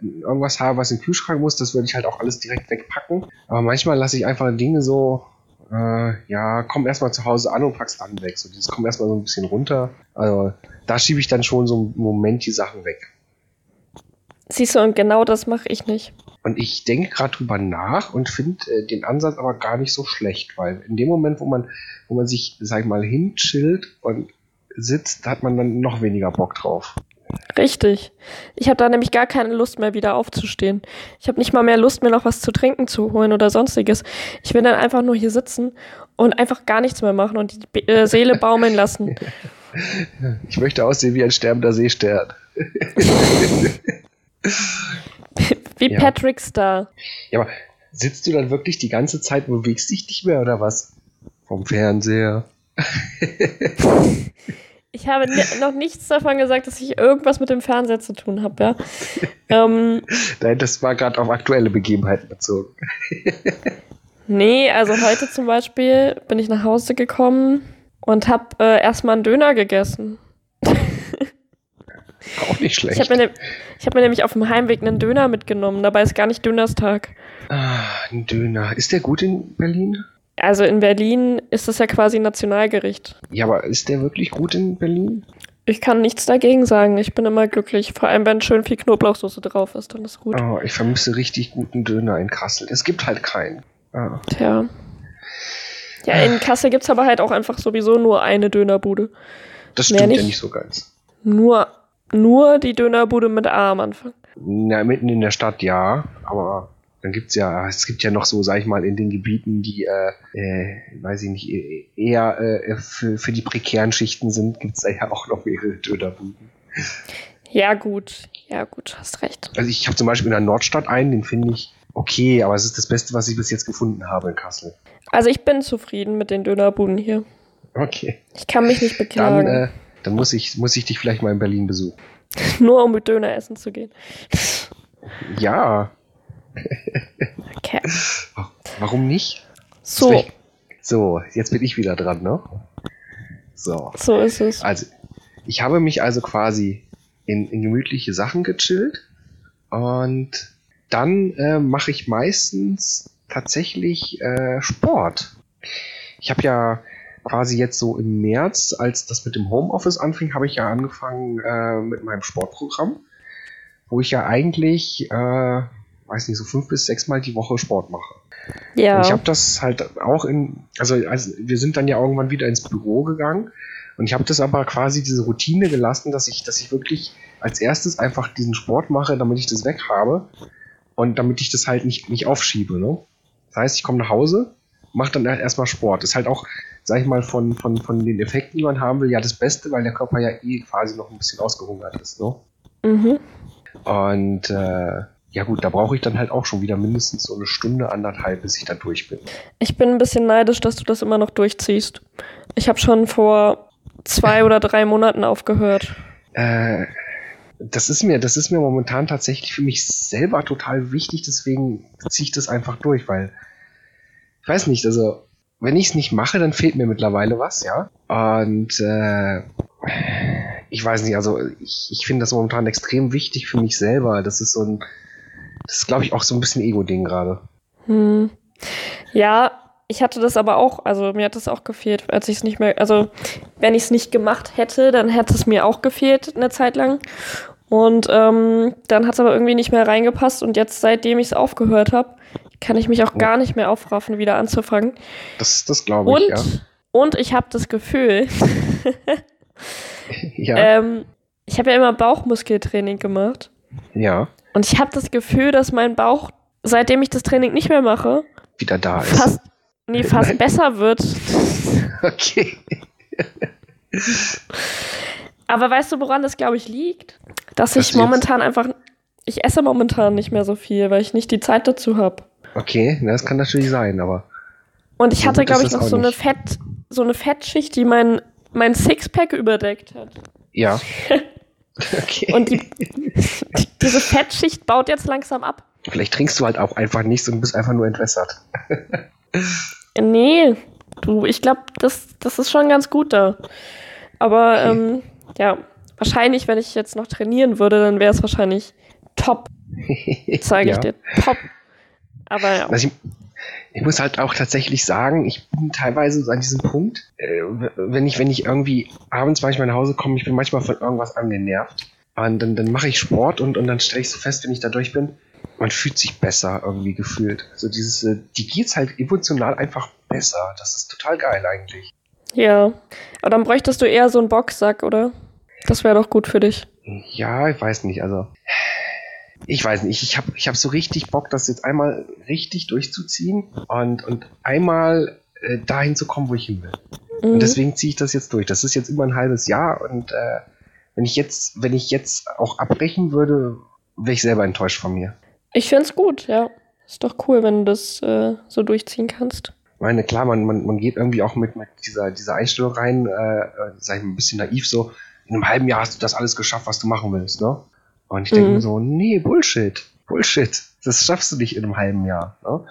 irgendwas habe, was im Kühlschrank muss, das würde ich halt auch alles direkt wegpacken. Aber manchmal lasse ich einfach Dinge so, äh, ja, komm erstmal zu Hause an und pack's dann weg. So dieses komm erstmal so ein bisschen runter. Also da schiebe ich dann schon so einen Moment die Sachen weg. Siehst du, und genau das mache ich nicht. Und ich denke gerade drüber nach und finde äh, den Ansatz aber gar nicht so schlecht, weil in dem Moment, wo man, wo man sich, sag ich mal, hinchillt und sitzt, hat man dann noch weniger Bock drauf. Richtig. Ich habe da nämlich gar keine Lust mehr, wieder aufzustehen. Ich habe nicht mal mehr Lust, mir noch was zu trinken zu holen oder sonstiges. Ich will dann einfach nur hier sitzen und einfach gar nichts mehr machen und die Be- äh, Seele baumeln lassen. Ich möchte aussehen wie ein sterbender Seestern. Wie Ja. Patrick Star. Ja, aber sitzt du dann wirklich die ganze Zeit und bewegst dich nicht mehr oder was? Vom Fernseher. Ich habe noch nichts davon gesagt, dass ich irgendwas mit dem Fernseher zu tun habe, ja. ähm, Nein, das war gerade auf aktuelle Begebenheiten bezogen. nee, also heute zum Beispiel bin ich nach Hause gekommen und habe äh, erstmal einen Döner gegessen. Auch nicht Ich schlecht. habe mir, ne ich hab mir nämlich auf dem Heimweg einen Döner mitgenommen. Dabei ist gar nicht Dönerstag. ah, ein Döner. Ist der gut in Berlin? Also in Berlin ist das ja quasi Nationalgericht. Ja, aber ist der wirklich gut in Berlin? Ich kann nichts dagegen sagen. Ich bin immer glücklich. Vor allem, wenn schön viel Knoblauchsoße drauf ist, dann ist gut. Oh, ich vermisse richtig guten Döner in Kassel. Es gibt halt keinen. Ah. Tja. Ja, in Kassel gibt's aber halt auch einfach sowieso nur eine Dönerbude. Das stimmt ja nicht? nicht so ganz. Nur, nur die Dönerbude mit A am Anfang. Na, mitten in der Stadt ja, aber dann gibt's ja, es gibt ja noch so, sag ich mal, in den Gebieten, die, äh, äh, weiß ich nicht, eh- eher äh, für, für die prekären Schichten sind, gibt's da ja auch noch mehrere Dönerbuden. Ja, gut. Ja, gut, hast recht. Also ich habe zum Beispiel in der Nordstadt einen, den finde ich okay, aber es ist das Beste, was ich bis jetzt gefunden habe in Kassel. Also ich bin zufrieden mit den Dönerbuden hier. Okay. Ich kann mich nicht Dann, beklagen. äh, dann muss ich, muss ich dich vielleicht mal in Berlin besuchen. Nur um mit Döner essen zu gehen. Ja, Okay. warum nicht? So, So, jetzt bin ich wieder dran, ne? So. so ist es. Also, ich habe mich also quasi in, in gemütliche Sachen gechillt und dann äh, mache ich meistens tatsächlich äh, Sport. Ich habe ja quasi jetzt so im März, als das mit dem Homeoffice anfing, habe ich ja angefangen äh, mit meinem Sportprogramm, wo ich ja eigentlich, äh, weiß nicht, so fünf bis sechs Mal die Woche Sport mache. Ja. Und ich habe das halt auch in, also, also wir sind dann ja irgendwann wieder ins Büro gegangen und ich habe das aber quasi diese Routine gelassen, dass ich, dass ich wirklich als erstes einfach diesen Sport mache, damit ich das weg habe und damit ich das halt nicht, nicht aufschiebe. Ne? Das heißt, ich komme nach Hause, mache dann erstmal Sport. Ist halt auch, sag ich mal, von, von, von den Effekten, die man haben will, ja das Beste, weil der Körper ja eh quasi noch ein bisschen ausgehungert ist. Ne? mhm. Und äh, ja gut, da brauche ich dann halt auch schon wieder mindestens so eine Stunde, anderthalb, bis ich da durch bin. Ich bin ein bisschen neidisch, dass du das immer noch durchziehst. Ich habe schon vor zwei oder drei Monaten aufgehört. Äh, das ist mir, das ist mir momentan tatsächlich für mich selber total wichtig, deswegen ziehe ich das einfach durch, weil ich weiß nicht, also wenn ich es nicht mache, dann fehlt mir mittlerweile was, ja. Und äh, ich weiß nicht, also ich, ich finde das momentan extrem wichtig für mich selber. Das ist so ein, das ist glaube ich auch so ein bisschen Ego-Ding gerade. Hm. Ja, ich hatte das aber auch, also mir hat das auch gefehlt, als ich es nicht mehr, also wenn ich es nicht gemacht hätte, dann hätte es mir auch gefehlt eine Zeit lang. Und ähm, dann hat es aber irgendwie nicht mehr reingepasst und jetzt, seitdem ich es aufgehört habe, kann ich mich auch gar nicht mehr aufraffen, wieder anzufangen. Das, das glaube Und, ich, ja. und ich habe das Gefühl, Ja, ähm, ich habe ja immer Bauchmuskeltraining gemacht. ja, Und ich habe das Gefühl, dass mein Bauch, seitdem ich das Training nicht mehr mache, wieder da ist. fast, nee, fast Nein. besser wird. Okay. Aber weißt du, woran das, glaube ich, liegt? Dass Dass ich du jetzt- momentan einfach, ich esse momentan nicht mehr so viel, weil ich nicht die Zeit dazu habe. Okay, das kann natürlich sein, aber Und ich hatte, glaube ich, das noch so eine. Fett, so eine Fettschicht, die mein, mein Sixpack überdeckt hat. ja. Okay. Und die, diese Fettschicht baut jetzt langsam ab. Vielleicht trinkst du halt auch einfach nichts und bist einfach nur entwässert. Nee, du, ich glaube, das, das ist schon ganz gut da. Aber ähm, ja, wahrscheinlich, wenn ich jetzt noch trainieren würde, dann wäre es wahrscheinlich top, zeige Ja. ich dir. Top. Aber ja. Also ich, ich muss halt auch tatsächlich sagen, ich bin teilweise so an diesem Punkt, äh, wenn ich, wenn ich irgendwie abends manchmal nach Hause komme, ich bin manchmal von irgendwas angenervt. Und dann, dann mache ich Sport und, und dann stelle ich so fest, wenn ich da durch bin, man fühlt sich besser irgendwie gefühlt. Also dieses, äh, die geht's halt emotional einfach besser. Das ist total geil eigentlich. Ja. Aber dann bräuchtest du eher so einen Boxsack, oder? Das wäre doch gut für dich. Ja, ich weiß nicht, also. Ich weiß nicht, ich habe ich hab so richtig Bock, das jetzt einmal richtig durchzuziehen und, und einmal äh, dahin zu kommen, wo ich hin will. Mhm. Und deswegen ziehe ich das jetzt durch. Das ist jetzt immer ein halbes Jahr und äh, wenn ich jetzt, wenn ich jetzt auch abbrechen würde, wäre ich selber enttäuscht von mir. Ich find's gut, ja. Ist doch cool, wenn du das äh, so durchziehen kannst. Ich meine, klar, man, man, man geht irgendwie auch mit, mit dieser, dieser Einstellung rein, äh, äh, sag ich mal, ein bisschen naiv so, in einem halben Jahr hast du das alles geschafft, was du machen willst, ne? Und ich denke Mhm. mir so, nee, Bullshit, Bullshit, das schaffst du nicht in einem halben Jahr, ne?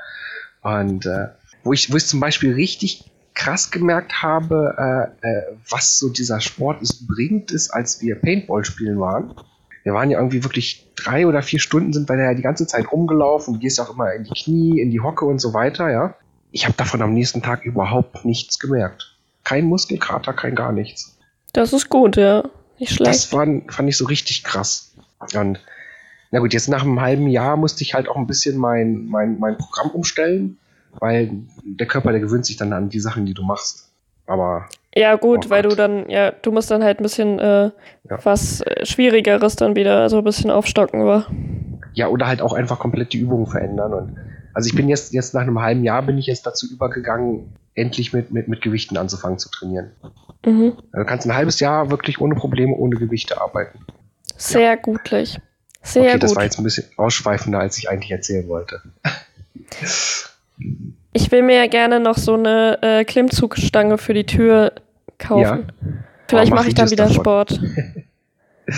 Und äh, wo ich, wo ich zum Beispiel richtig krass gemerkt habe, äh, äh, was so dieser Sport ist, bringt, ist, als wir Paintball spielen waren. Wir waren ja irgendwie wirklich drei oder vier Stunden sind wir da ja die ganze Zeit rumgelaufen, du gehst auch immer in die Knie, in die Hocke und so weiter, ja. ich habe davon am nächsten Tag überhaupt nichts gemerkt. Kein Muskelkater, kein gar nichts. Das ist gut, ja. Nicht schlecht. Das war, fand ich so richtig krass. Und na gut, jetzt nach einem halben Jahr musste ich halt auch ein bisschen mein, mein, mein Programm umstellen, weil der Körper, der gewöhnt sich dann an die Sachen, die du machst. Aber Ja, gut, Oh weil du dann, ja, du musst dann halt ein bisschen äh, Ja. was äh, Schwierigeres dann wieder, also ein bisschen aufstocken war. ja, oder halt auch einfach komplett die Übungen verändern. Und also ich bin jetzt, jetzt nach einem halben Jahr bin ich jetzt dazu übergegangen, endlich mit, mit, mit Gewichten anzufangen zu trainieren. Mhm. Also Du kannst ein halbes Jahr wirklich ohne Probleme, ohne Gewichte arbeiten. Sehr gutlich. Sehr okay, gut. das war jetzt ein bisschen ausschweifender, als ich eigentlich erzählen wollte. Ich will mir ja gerne noch so eine äh, Klimmzugstange für die Tür kaufen. Vielleicht Oh, mach mache ich dann wieder davon. Sport.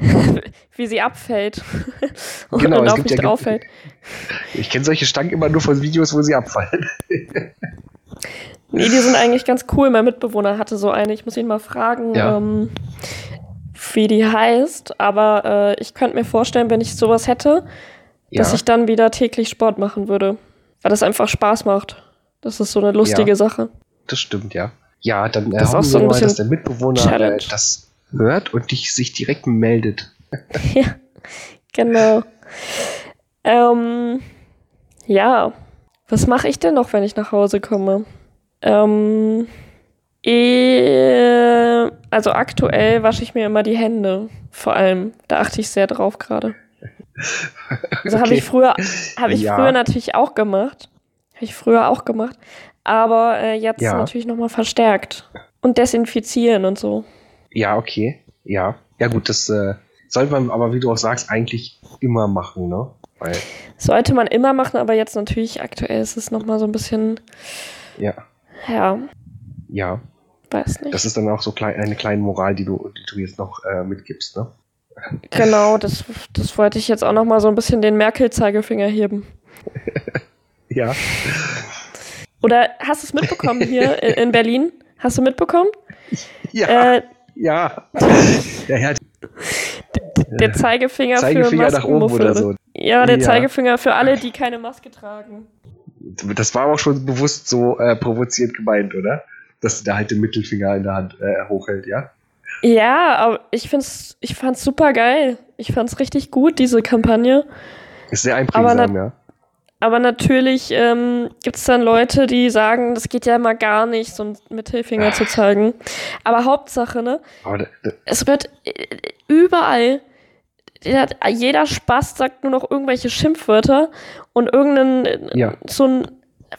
Wie sie abfällt. Und Genau, dann es gibt mich ja- drauf fällt. Ich kenne solche Stangen immer nur von Videos, wo sie abfallen. Nee, die sind eigentlich ganz cool. Mein Mitbewohner hatte so eine. Ich muss ihn mal fragen, Ja. ähm, wie die heißt. Aber äh, ich könnte mir vorstellen, wenn ich sowas hätte, dass ich dann wieder täglich Sport machen würde. Weil das einfach Spaß macht. Das ist so eine lustige Ja. Sache. Das stimmt, ja. Ja, dann äh, hoffen so wir mal, dass der Mitbewohner äh, das hört und dich sich direkt meldet. ja, genau. Ähm, ja, was mache ich denn noch, wenn ich nach Hause komme? Ähm, eh, also aktuell wasche ich mir immer die Hände, vor allem. Da achte ich sehr drauf gerade. Also habe Okay. ich früher, habe ich Ja. früher natürlich auch gemacht. Habe ich früher auch gemacht. Aber äh, jetzt Ja. natürlich nochmal verstärkt. Und desinfizieren und so. Ja, okay. Ja. Ja, gut, das äh, sollte man aber, wie du auch sagst, eigentlich immer machen, ne? Weil, Sollte man immer machen, aber jetzt natürlich aktuell ist es nochmal so ein bisschen, ja, ja, ja. Weiß nicht. Das ist dann auch so klein, eine kleine Moral, die du, die du jetzt noch äh, mitgibst, ne? Genau, das, das wollte ich jetzt auch nochmal so ein bisschen den Merkel-Zeigefinger heben. Ja. Oder hast du es mitbekommen hier in, in Berlin? Hast du mitbekommen? Ja. Äh, ja. ja, ja. der Zeigefinger, Zeigefinger für nach oben oder so. Ja, der Ja. Zeigefinger für alle, die keine Maske tragen. Das war auch schon bewusst so äh, provoziert gemeint, oder? Dass da halt den Mittelfinger in der Hand äh, hochhält, ja? Ja, aber ich find's, ich fand's super geil. Ich fand's richtig gut, diese Kampagne. Ist sehr einprägsam, ja. Aber natürlich ähm, gibt es dann Leute, die sagen, das geht ja immer gar nicht, so einen Mittelfinger zu zeigen. Aber Hauptsache, ne? Aber da, da, Es wird äh, überall, der- jeder Spaß sagt nur noch irgendwelche Schimpfwörter und irgendeinen, äh, Ja. so ein,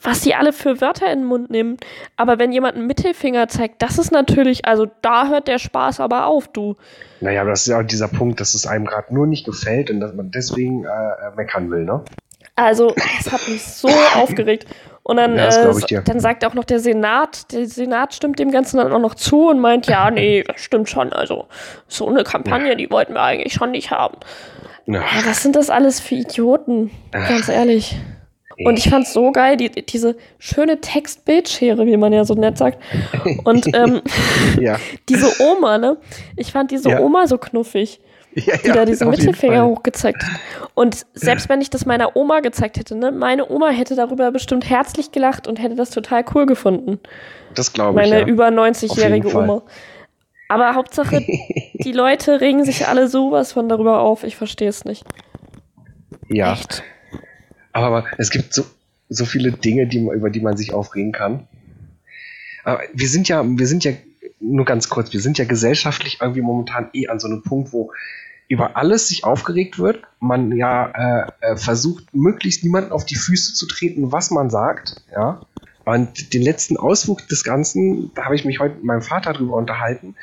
was die alle für Wörter in den Mund nehmen. Aber wenn jemand einen Mittelfinger zeigt, das ist natürlich, also da hört der Spaß aber auf, du. naja, aber das ist ja auch dieser Punkt, dass es einem gerade nur nicht gefällt und dass man deswegen äh, äh, meckern will, ne? Also, es hat mich so aufgeregt. Und dann, Ja, das äh, dann sagt auch noch der Senat, der Senat stimmt dem Ganzen dann auch noch zu und meint, ja, nee, das stimmt schon. Also, so eine Kampagne, die wollten wir eigentlich schon nicht haben. Ja. Ja, was sind das alles für Idioten? Ganz ehrlich. Und ich fand's so geil, die, diese schöne Textbildschere, wie man ja so nett sagt. Und ähm, ja. diese Oma, ne? Ich fand diese Ja. Oma so knuffig ja, die da diesen Mittelfinger hochgezeigt hat. Und selbst wenn ich das meiner Oma gezeigt hätte, ne, meine Oma hätte darüber bestimmt herzlich gelacht und hätte das total cool gefunden. Das glaube ich. Meine über Auf 90-jährige jeden Fall. Oma. Aber Hauptsache, die Leute regen sich alle sowas von darüber auf. Ich verstehe es nicht. ja. Echt. Aber es gibt so, so viele Dinge, die, über die man sich aufregen kann. Aber wir sind ja, wir sind ja, nur ganz kurz, wir sind ja gesellschaftlich irgendwie momentan eh an so einem Punkt, wo über alles sich aufgeregt wird. Man ja äh, äh, versucht, möglichst niemanden auf die Füße zu treten, was man sagt. Ja. Und den letzten Auswuchs des Ganzen, da habe ich mich heute mit meinem Vater drüber unterhalten.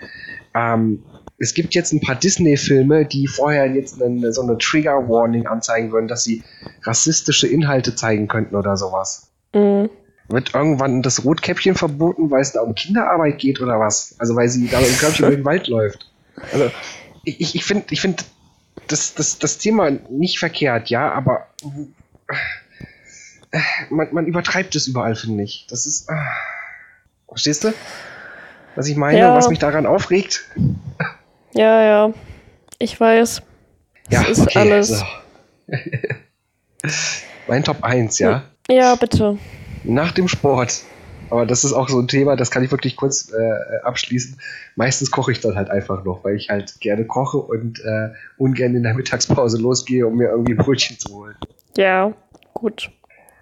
Ähm, es gibt jetzt ein paar Disney-Filme, die vorher jetzt eine, so eine Trigger-Warning anzeigen würden, dass sie rassistische Inhalte zeigen könnten oder sowas. Mhm. Wird irgendwann das Rotkäppchen verboten, weil es da um Kinderarbeit geht oder was? Also weil sie da im Körbchen durch den Wald läuft. Also ich, ich- ich finde ich find das, das, das Thema nicht verkehrt, ja, aber äh, man, man übertreibt es überall, finde ich. Das ist. ah. Verstehst du? Was ich meine, Ja. was mich daran aufregt? Ja, ja. Ich weiß. Ja, Das ist okay, alles. so. mein Top 1, ja. Ja, bitte. Nach dem Sport. Aber das ist auch so ein Thema, das kann ich wirklich kurz äh, abschließen. Meistens koche ich dann halt einfach noch, weil ich halt gerne koche und äh, ungern in der Mittagspause losgehe, um mir irgendwie ein Brötchen zu holen. Ja, gut.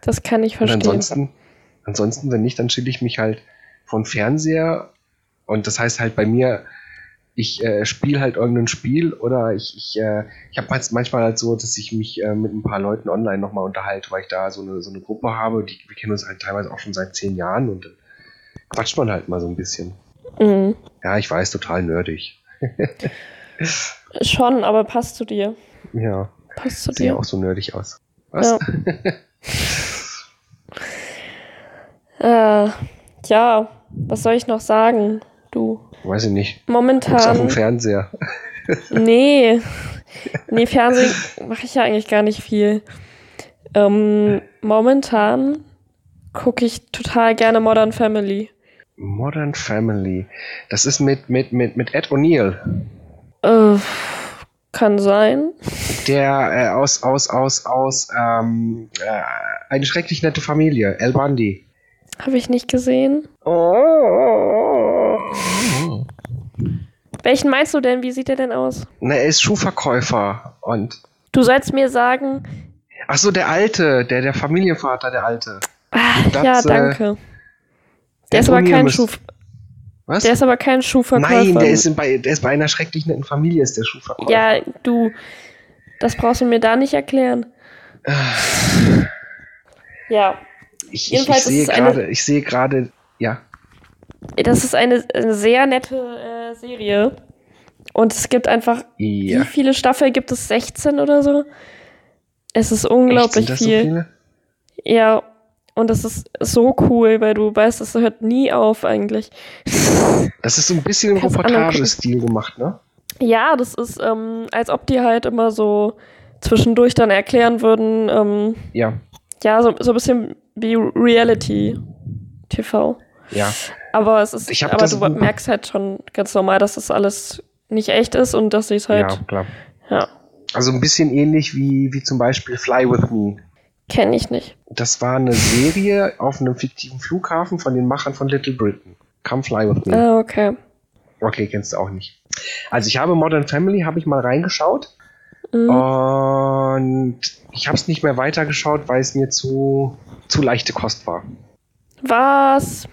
Das kann ich Und verstehen. ansonsten, ansonsten, wenn nicht, dann chill ich mich halt von Fernseher. Und das heißt halt bei mir, ich äh, spiele halt irgendein Spiel oder ich, ich, äh, ich habe manchmal halt so, dass ich mich äh, mit ein paar Leuten online nochmal unterhalte, weil ich da so eine, so eine Gruppe habe, die, wir kennen uns halt teilweise auch schon seit zehn Jahren und dann quatscht man halt mal so ein bisschen. Mhm. Ja, ich weiß, total nerdig. Schon, aber passt zu dir. Ja, Passt zu sehe dir. auch so nerdig aus. Was? Ja. äh, ja, was soll ich noch sagen? Du. Weiß ich nicht. Guck's auf dem Momentan. Fernseher. Nee. Nee, Fernsehen mache ich ja eigentlich gar nicht viel. Ähm, momentan gucke ich total gerne Modern Family. Modern Family. Das ist mit, mit, mit, mit Ed O'Neill. Äh, kann sein. Der äh, aus, aus, aus, aus, ähm, äh, eine schrecklich nette Familie, El Bundy. Habe ich nicht gesehen. Welchen meinst du denn? Wie sieht der denn aus? Na, er ist Schuhverkäufer und. Du sollst mir sagen. Ach so, der Alte, der, der Familienvater, der Alte. Ah, Das, ja, äh, danke. Der Ed ist aber kein Schuh. Was? Der ist aber kein Schuhverkäufer. Nein, der ist, bei, der ist bei einer schrecklich netten Familie, ist der Schuhverkäufer. Ja, du. Das brauchst du mir da nicht erklären. Ja, ich, ich, ich sehe gerade, ich sehe gerade, ja. Das ist eine, eine sehr nette äh, Serie. Und es gibt einfach. Ja. Wie viele Staffeln gibt es? 16 oder so? Es ist Echt, unglaublich sind das so viel. viele? Ja, und das ist so cool, weil du weißt, das hört nie auf eigentlich. Das ist so ein bisschen im Reportagestil gemacht, ne? Ja, das ist, ähm, als ob die halt immer so zwischendurch dann erklären würden, ähm, Ja, ja, so, so ein bisschen wie Reality TV. ja. Aber es ist, aber du merkst halt schon ganz normal, dass das alles nicht echt ist und dass sie es halt, Ja, klar. ja, Also ein bisschen ähnlich wie, wie zum Beispiel Fly With Me. kenne ich nicht. Das war eine Serie auf einem fiktiven Flughafen von den Machern von Little Britain. Come Fly With Me. Ah, okay. Okay, kennst du auch nicht. Also ich habe Modern Family, habe ich mal reingeschaut Mhm. und ich habe es nicht mehr weitergeschaut, weil es mir zu, zu leichte Kost war. Was?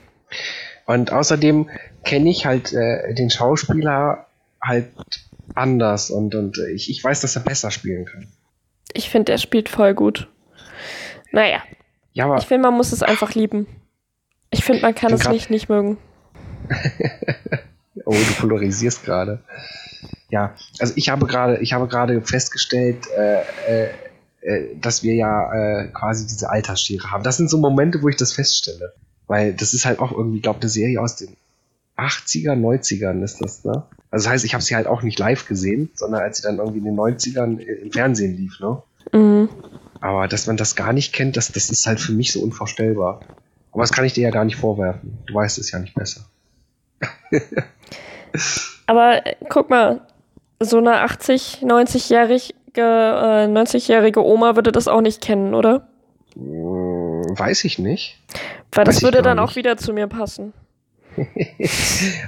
Und außerdem kenne ich halt äh, den Schauspieler halt anders und, und ich, ich weiß, dass er besser spielen kann. Ich finde, der spielt voll gut. Naja, Ja, aber ich finde, man muss es einfach lieben. Ich finde, man kann es nicht nicht mögen. Oh, du polarisierst gerade. Ja, also ich habe gerade, ich habe gerade festgestellt, äh, äh, äh, dass wir ja äh, quasi diese Altersschere haben. Das sind so Momente, wo ich das feststelle. Weil das ist halt auch irgendwie, glaube eine Serie aus den 80er, 90ern ist das, ne? Also das heißt, ich habe sie halt auch nicht live gesehen, sondern als sie dann irgendwie in den 90ern im Fernsehen lief, ne? Mhm. Aber dass man das gar nicht kennt, das, das ist halt für mich so unvorstellbar. Aber das kann ich dir ja gar nicht vorwerfen. Du weißt es ja nicht besser. Aber äh, guck mal, so eine 80, 90-jährige äh, 90-jährige Oma würde das auch nicht kennen, oder? Hm, Weiß ich nicht. Weil das würde dann auch nicht. wieder zu mir passen.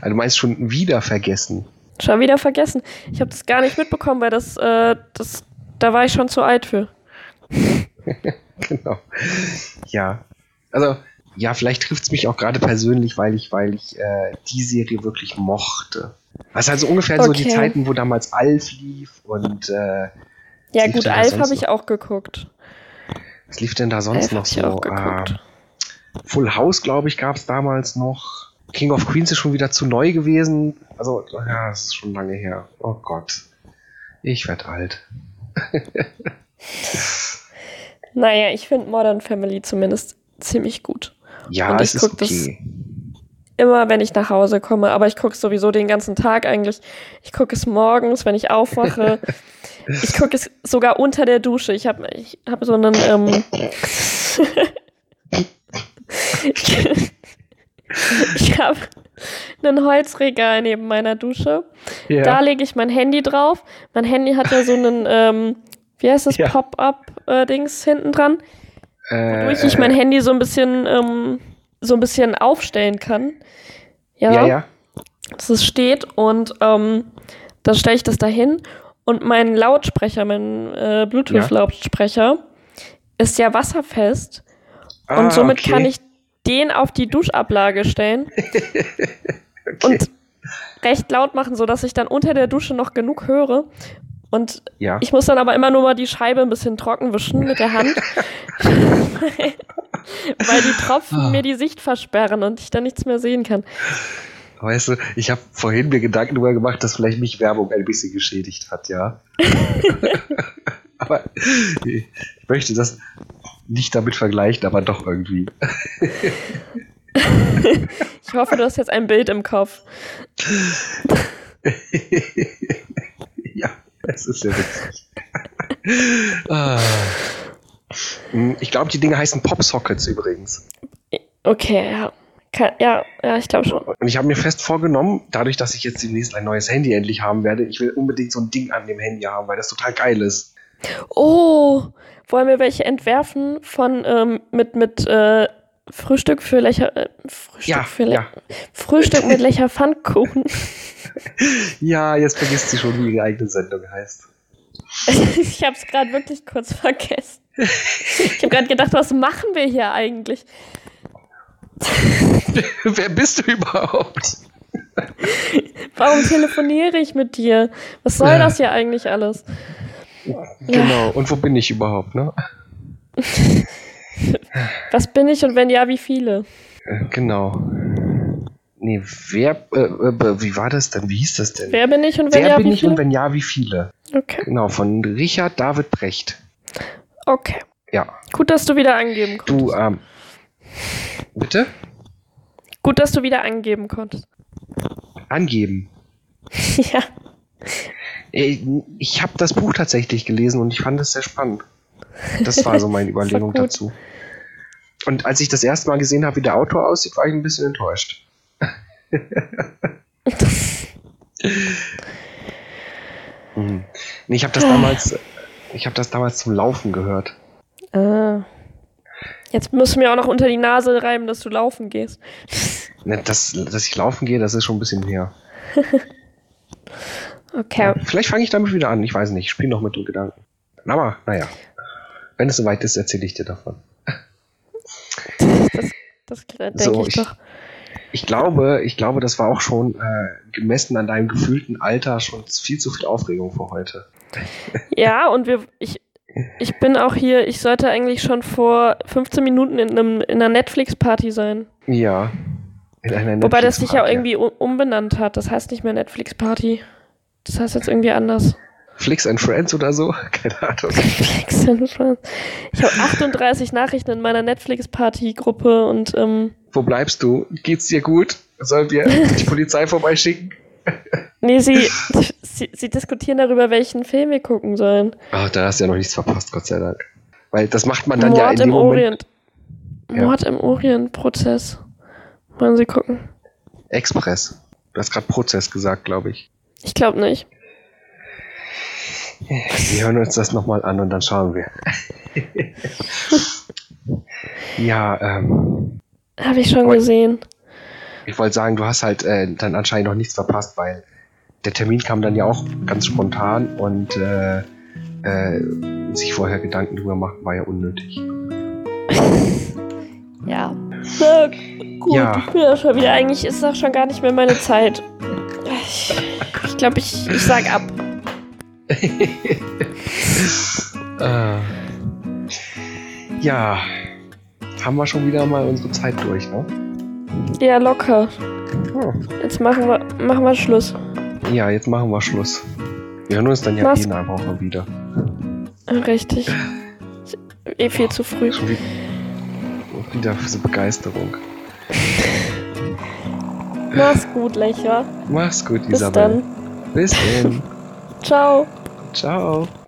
Also du meinst schon wieder vergessen. Schon wieder vergessen. Ich habe das gar nicht mitbekommen, weil das, äh, das, da war ich schon zu alt für. genau. Ja. Also, ja, vielleicht trifft es mich auch gerade persönlich, weil ich, weil ich äh, die Serie wirklich mochte. Ist also ungefähr so die Okay. Zeiten, wo damals Alf lief und äh, Ja, gut, Alf habe ich auch geguckt. Was lief denn da sonst Alf noch so? Äh, Full House, glaube ich, gab es damals noch. King of Queens ist schon wieder zu neu gewesen. Also, ja, das ist schon lange her. Oh Gott. Ich werd alt. Naja, ich finde Modern Family zumindest ziemlich gut. Ja, Und es ich ist guck das- okay. Immer, wenn ich nach Hause komme. Aber ich gucke sowieso den ganzen Tag eigentlich. Ich gucke es morgens, wenn ich aufwache. ich gucke es sogar unter der Dusche. Ich habe ich hab so einen. Ähm ich habe ein Holzregal neben meiner Dusche. Ja. Da lege ich mein Handy drauf. Mein Handy hat ja so einen, ähm, wie heißt das, Ja. Pop-up-Dings hinten dran. Äh, wodurch ich mein Handy so ein bisschen, ähm, so ein bisschen aufstellen kann. Ja, ja, ja. dass es steht und ähm, dann stelle ich das dahin und mein Lautsprecher, mein äh, Bluetooth-Lautsprecher ist ja wasserfest Ah, und somit okay. kann ich den auf die Duschablage stellen Okay. und recht laut machen, sodass ich dann unter der Dusche noch genug höre. Und ja. ich muss dann aber immer nur mal die Scheibe ein bisschen trocken wischen mit der Hand. Weil die Ah. Tropfen mir die Sicht versperren und ich dann nichts mehr sehen kann. Weißt du, ich habe vorhin mir Gedanken darüber gemacht, dass vielleicht mich Werbung ein bisschen geschädigt hat, ja. aber ich möchte das nicht damit vergleichen, aber doch irgendwie. Ich hoffe, du hast jetzt ein Bild im Kopf. ja, es ist sehr witzig. ah. Hm, Ich glaube, die Dinge heißen Popsockets übrigens. Okay, ja. Kann, ja, ja, ich glaube schon. Und ich habe mir fest vorgenommen, dadurch, dass ich jetzt demnächst ein neues Handy endlich haben werde, ich will unbedingt so ein Ding an dem Handy haben, weil das total geil ist. Oh, wollen wir welche entwerfen von ähm, mit mit äh, Frühstück für Lecher äh, Frühstück Ja, für Le ja. Frühstück mit Lecher Pfannkuchen. Ja, jetzt vergisst sie schon, wie ihre eigene Sendung heißt. ich habe es gerade wirklich kurz vergessen. Ich habe gerade gedacht, was machen wir hier eigentlich? Wer bist du überhaupt? Warum telefoniere ich mit dir? Was soll Ja. das hier eigentlich alles? Genau, und wo bin ich überhaupt, ne? Was bin ich und wenn ja, wie viele? Äh, Genau. Nee, wer, äh, äh, wie war das denn? Wie hieß das denn? Wer bin ich und wenn Wer ja, bin wie ich viele? und wenn ja, wie viele? okay, Genau, von Richard David Brecht. okay. Ja, Gut, dass du wieder angeben konntest. du, ähm, bitte? Gut, dass du wieder angeben konntest. Angeben. ja. Äh, Ich habe das Buch tatsächlich gelesen und ich fand es sehr spannend. Das war so meine Überlegung dazu. Und als ich das erste Mal gesehen habe, wie der Autor aussieht, war ich ein bisschen enttäuscht. Hm. Nee, ich habe das damals, ich habe das damals zum Laufen gehört. Ah. Jetzt musst du mir auch noch unter die Nase reiben, dass du laufen gehst. Ne, Das, dass ich laufen gehe, das ist schon ein bisschen her. Okay. Vielleicht fange ich damit wieder an. Ich weiß nicht. Ich spiele noch mit dem Gedanken. Aber, naja. Wenn es soweit ist, erzähle ich dir davon. Das denke So, ich doch. Ich glaube, ich glaube, das war auch schon äh, gemessen an deinem gefühlten Alter schon viel zu viel Aufregung für heute. Ja, und wir, ich, ich bin auch hier, ich sollte eigentlich schon vor 15 Minuten in, einem, in einer Netflix-Party sein. Ja. In einer Wobei das sich ja irgendwie um, umbenannt hat. Das heißt nicht mehr Netflix-Party. Das heißt jetzt irgendwie anders. Flix and Friends oder so? Keine Ahnung. Netflix and Friends. Ich habe 38 Nachrichten in meiner Netflix-Party-Gruppe und ähm, Wo bleibst du? Geht's dir gut? Sollen wir die Polizei vorbeischicken? nee, sie, sie, sie diskutieren darüber, welchen Film wir gucken sollen. Ah, da hast du ja noch nichts verpasst, Gott sei Dank. Weil das macht man dann Mord ja in dem im Moment. Orient. Ja. Mord im Orient-Prozess. Wollen Sie gucken? Express. Du hast gerade Prozess gesagt, glaube ich. Ich glaube nicht. Wir hören uns das nochmal an und dann schauen wir. ja, ähm, Habe ich schon gesehen. ich wollte sagen, du hast halt äh, dann anscheinend noch nichts verpasst, weil der Termin kam dann ja auch ganz spontan und äh, äh, sich vorher Gedanken drüber machen war ja unnötig. Ja. Na, gut, Ja. ich bin ja schon wieder. Eigentlich ist das schon gar nicht mehr meine Zeit. Ich glaube, ich, glaub, ich, ich sag ab. Äh, ja, haben wir schon wieder mal unsere Zeit durch, ne? Ja, locker. Hm. Jetzt machen wir, machen wir Schluss. Ja, jetzt machen wir Schluss. Wir hören uns dann ja Mach's- eh in einer Woche wieder. Richtig. Eh viel zu früh. Schon wieder, wieder für so Begeisterung. Mach's gut, Lecher. Mach's gut, Bis Isabel. dann. Bis dann. Ciao. Ciao.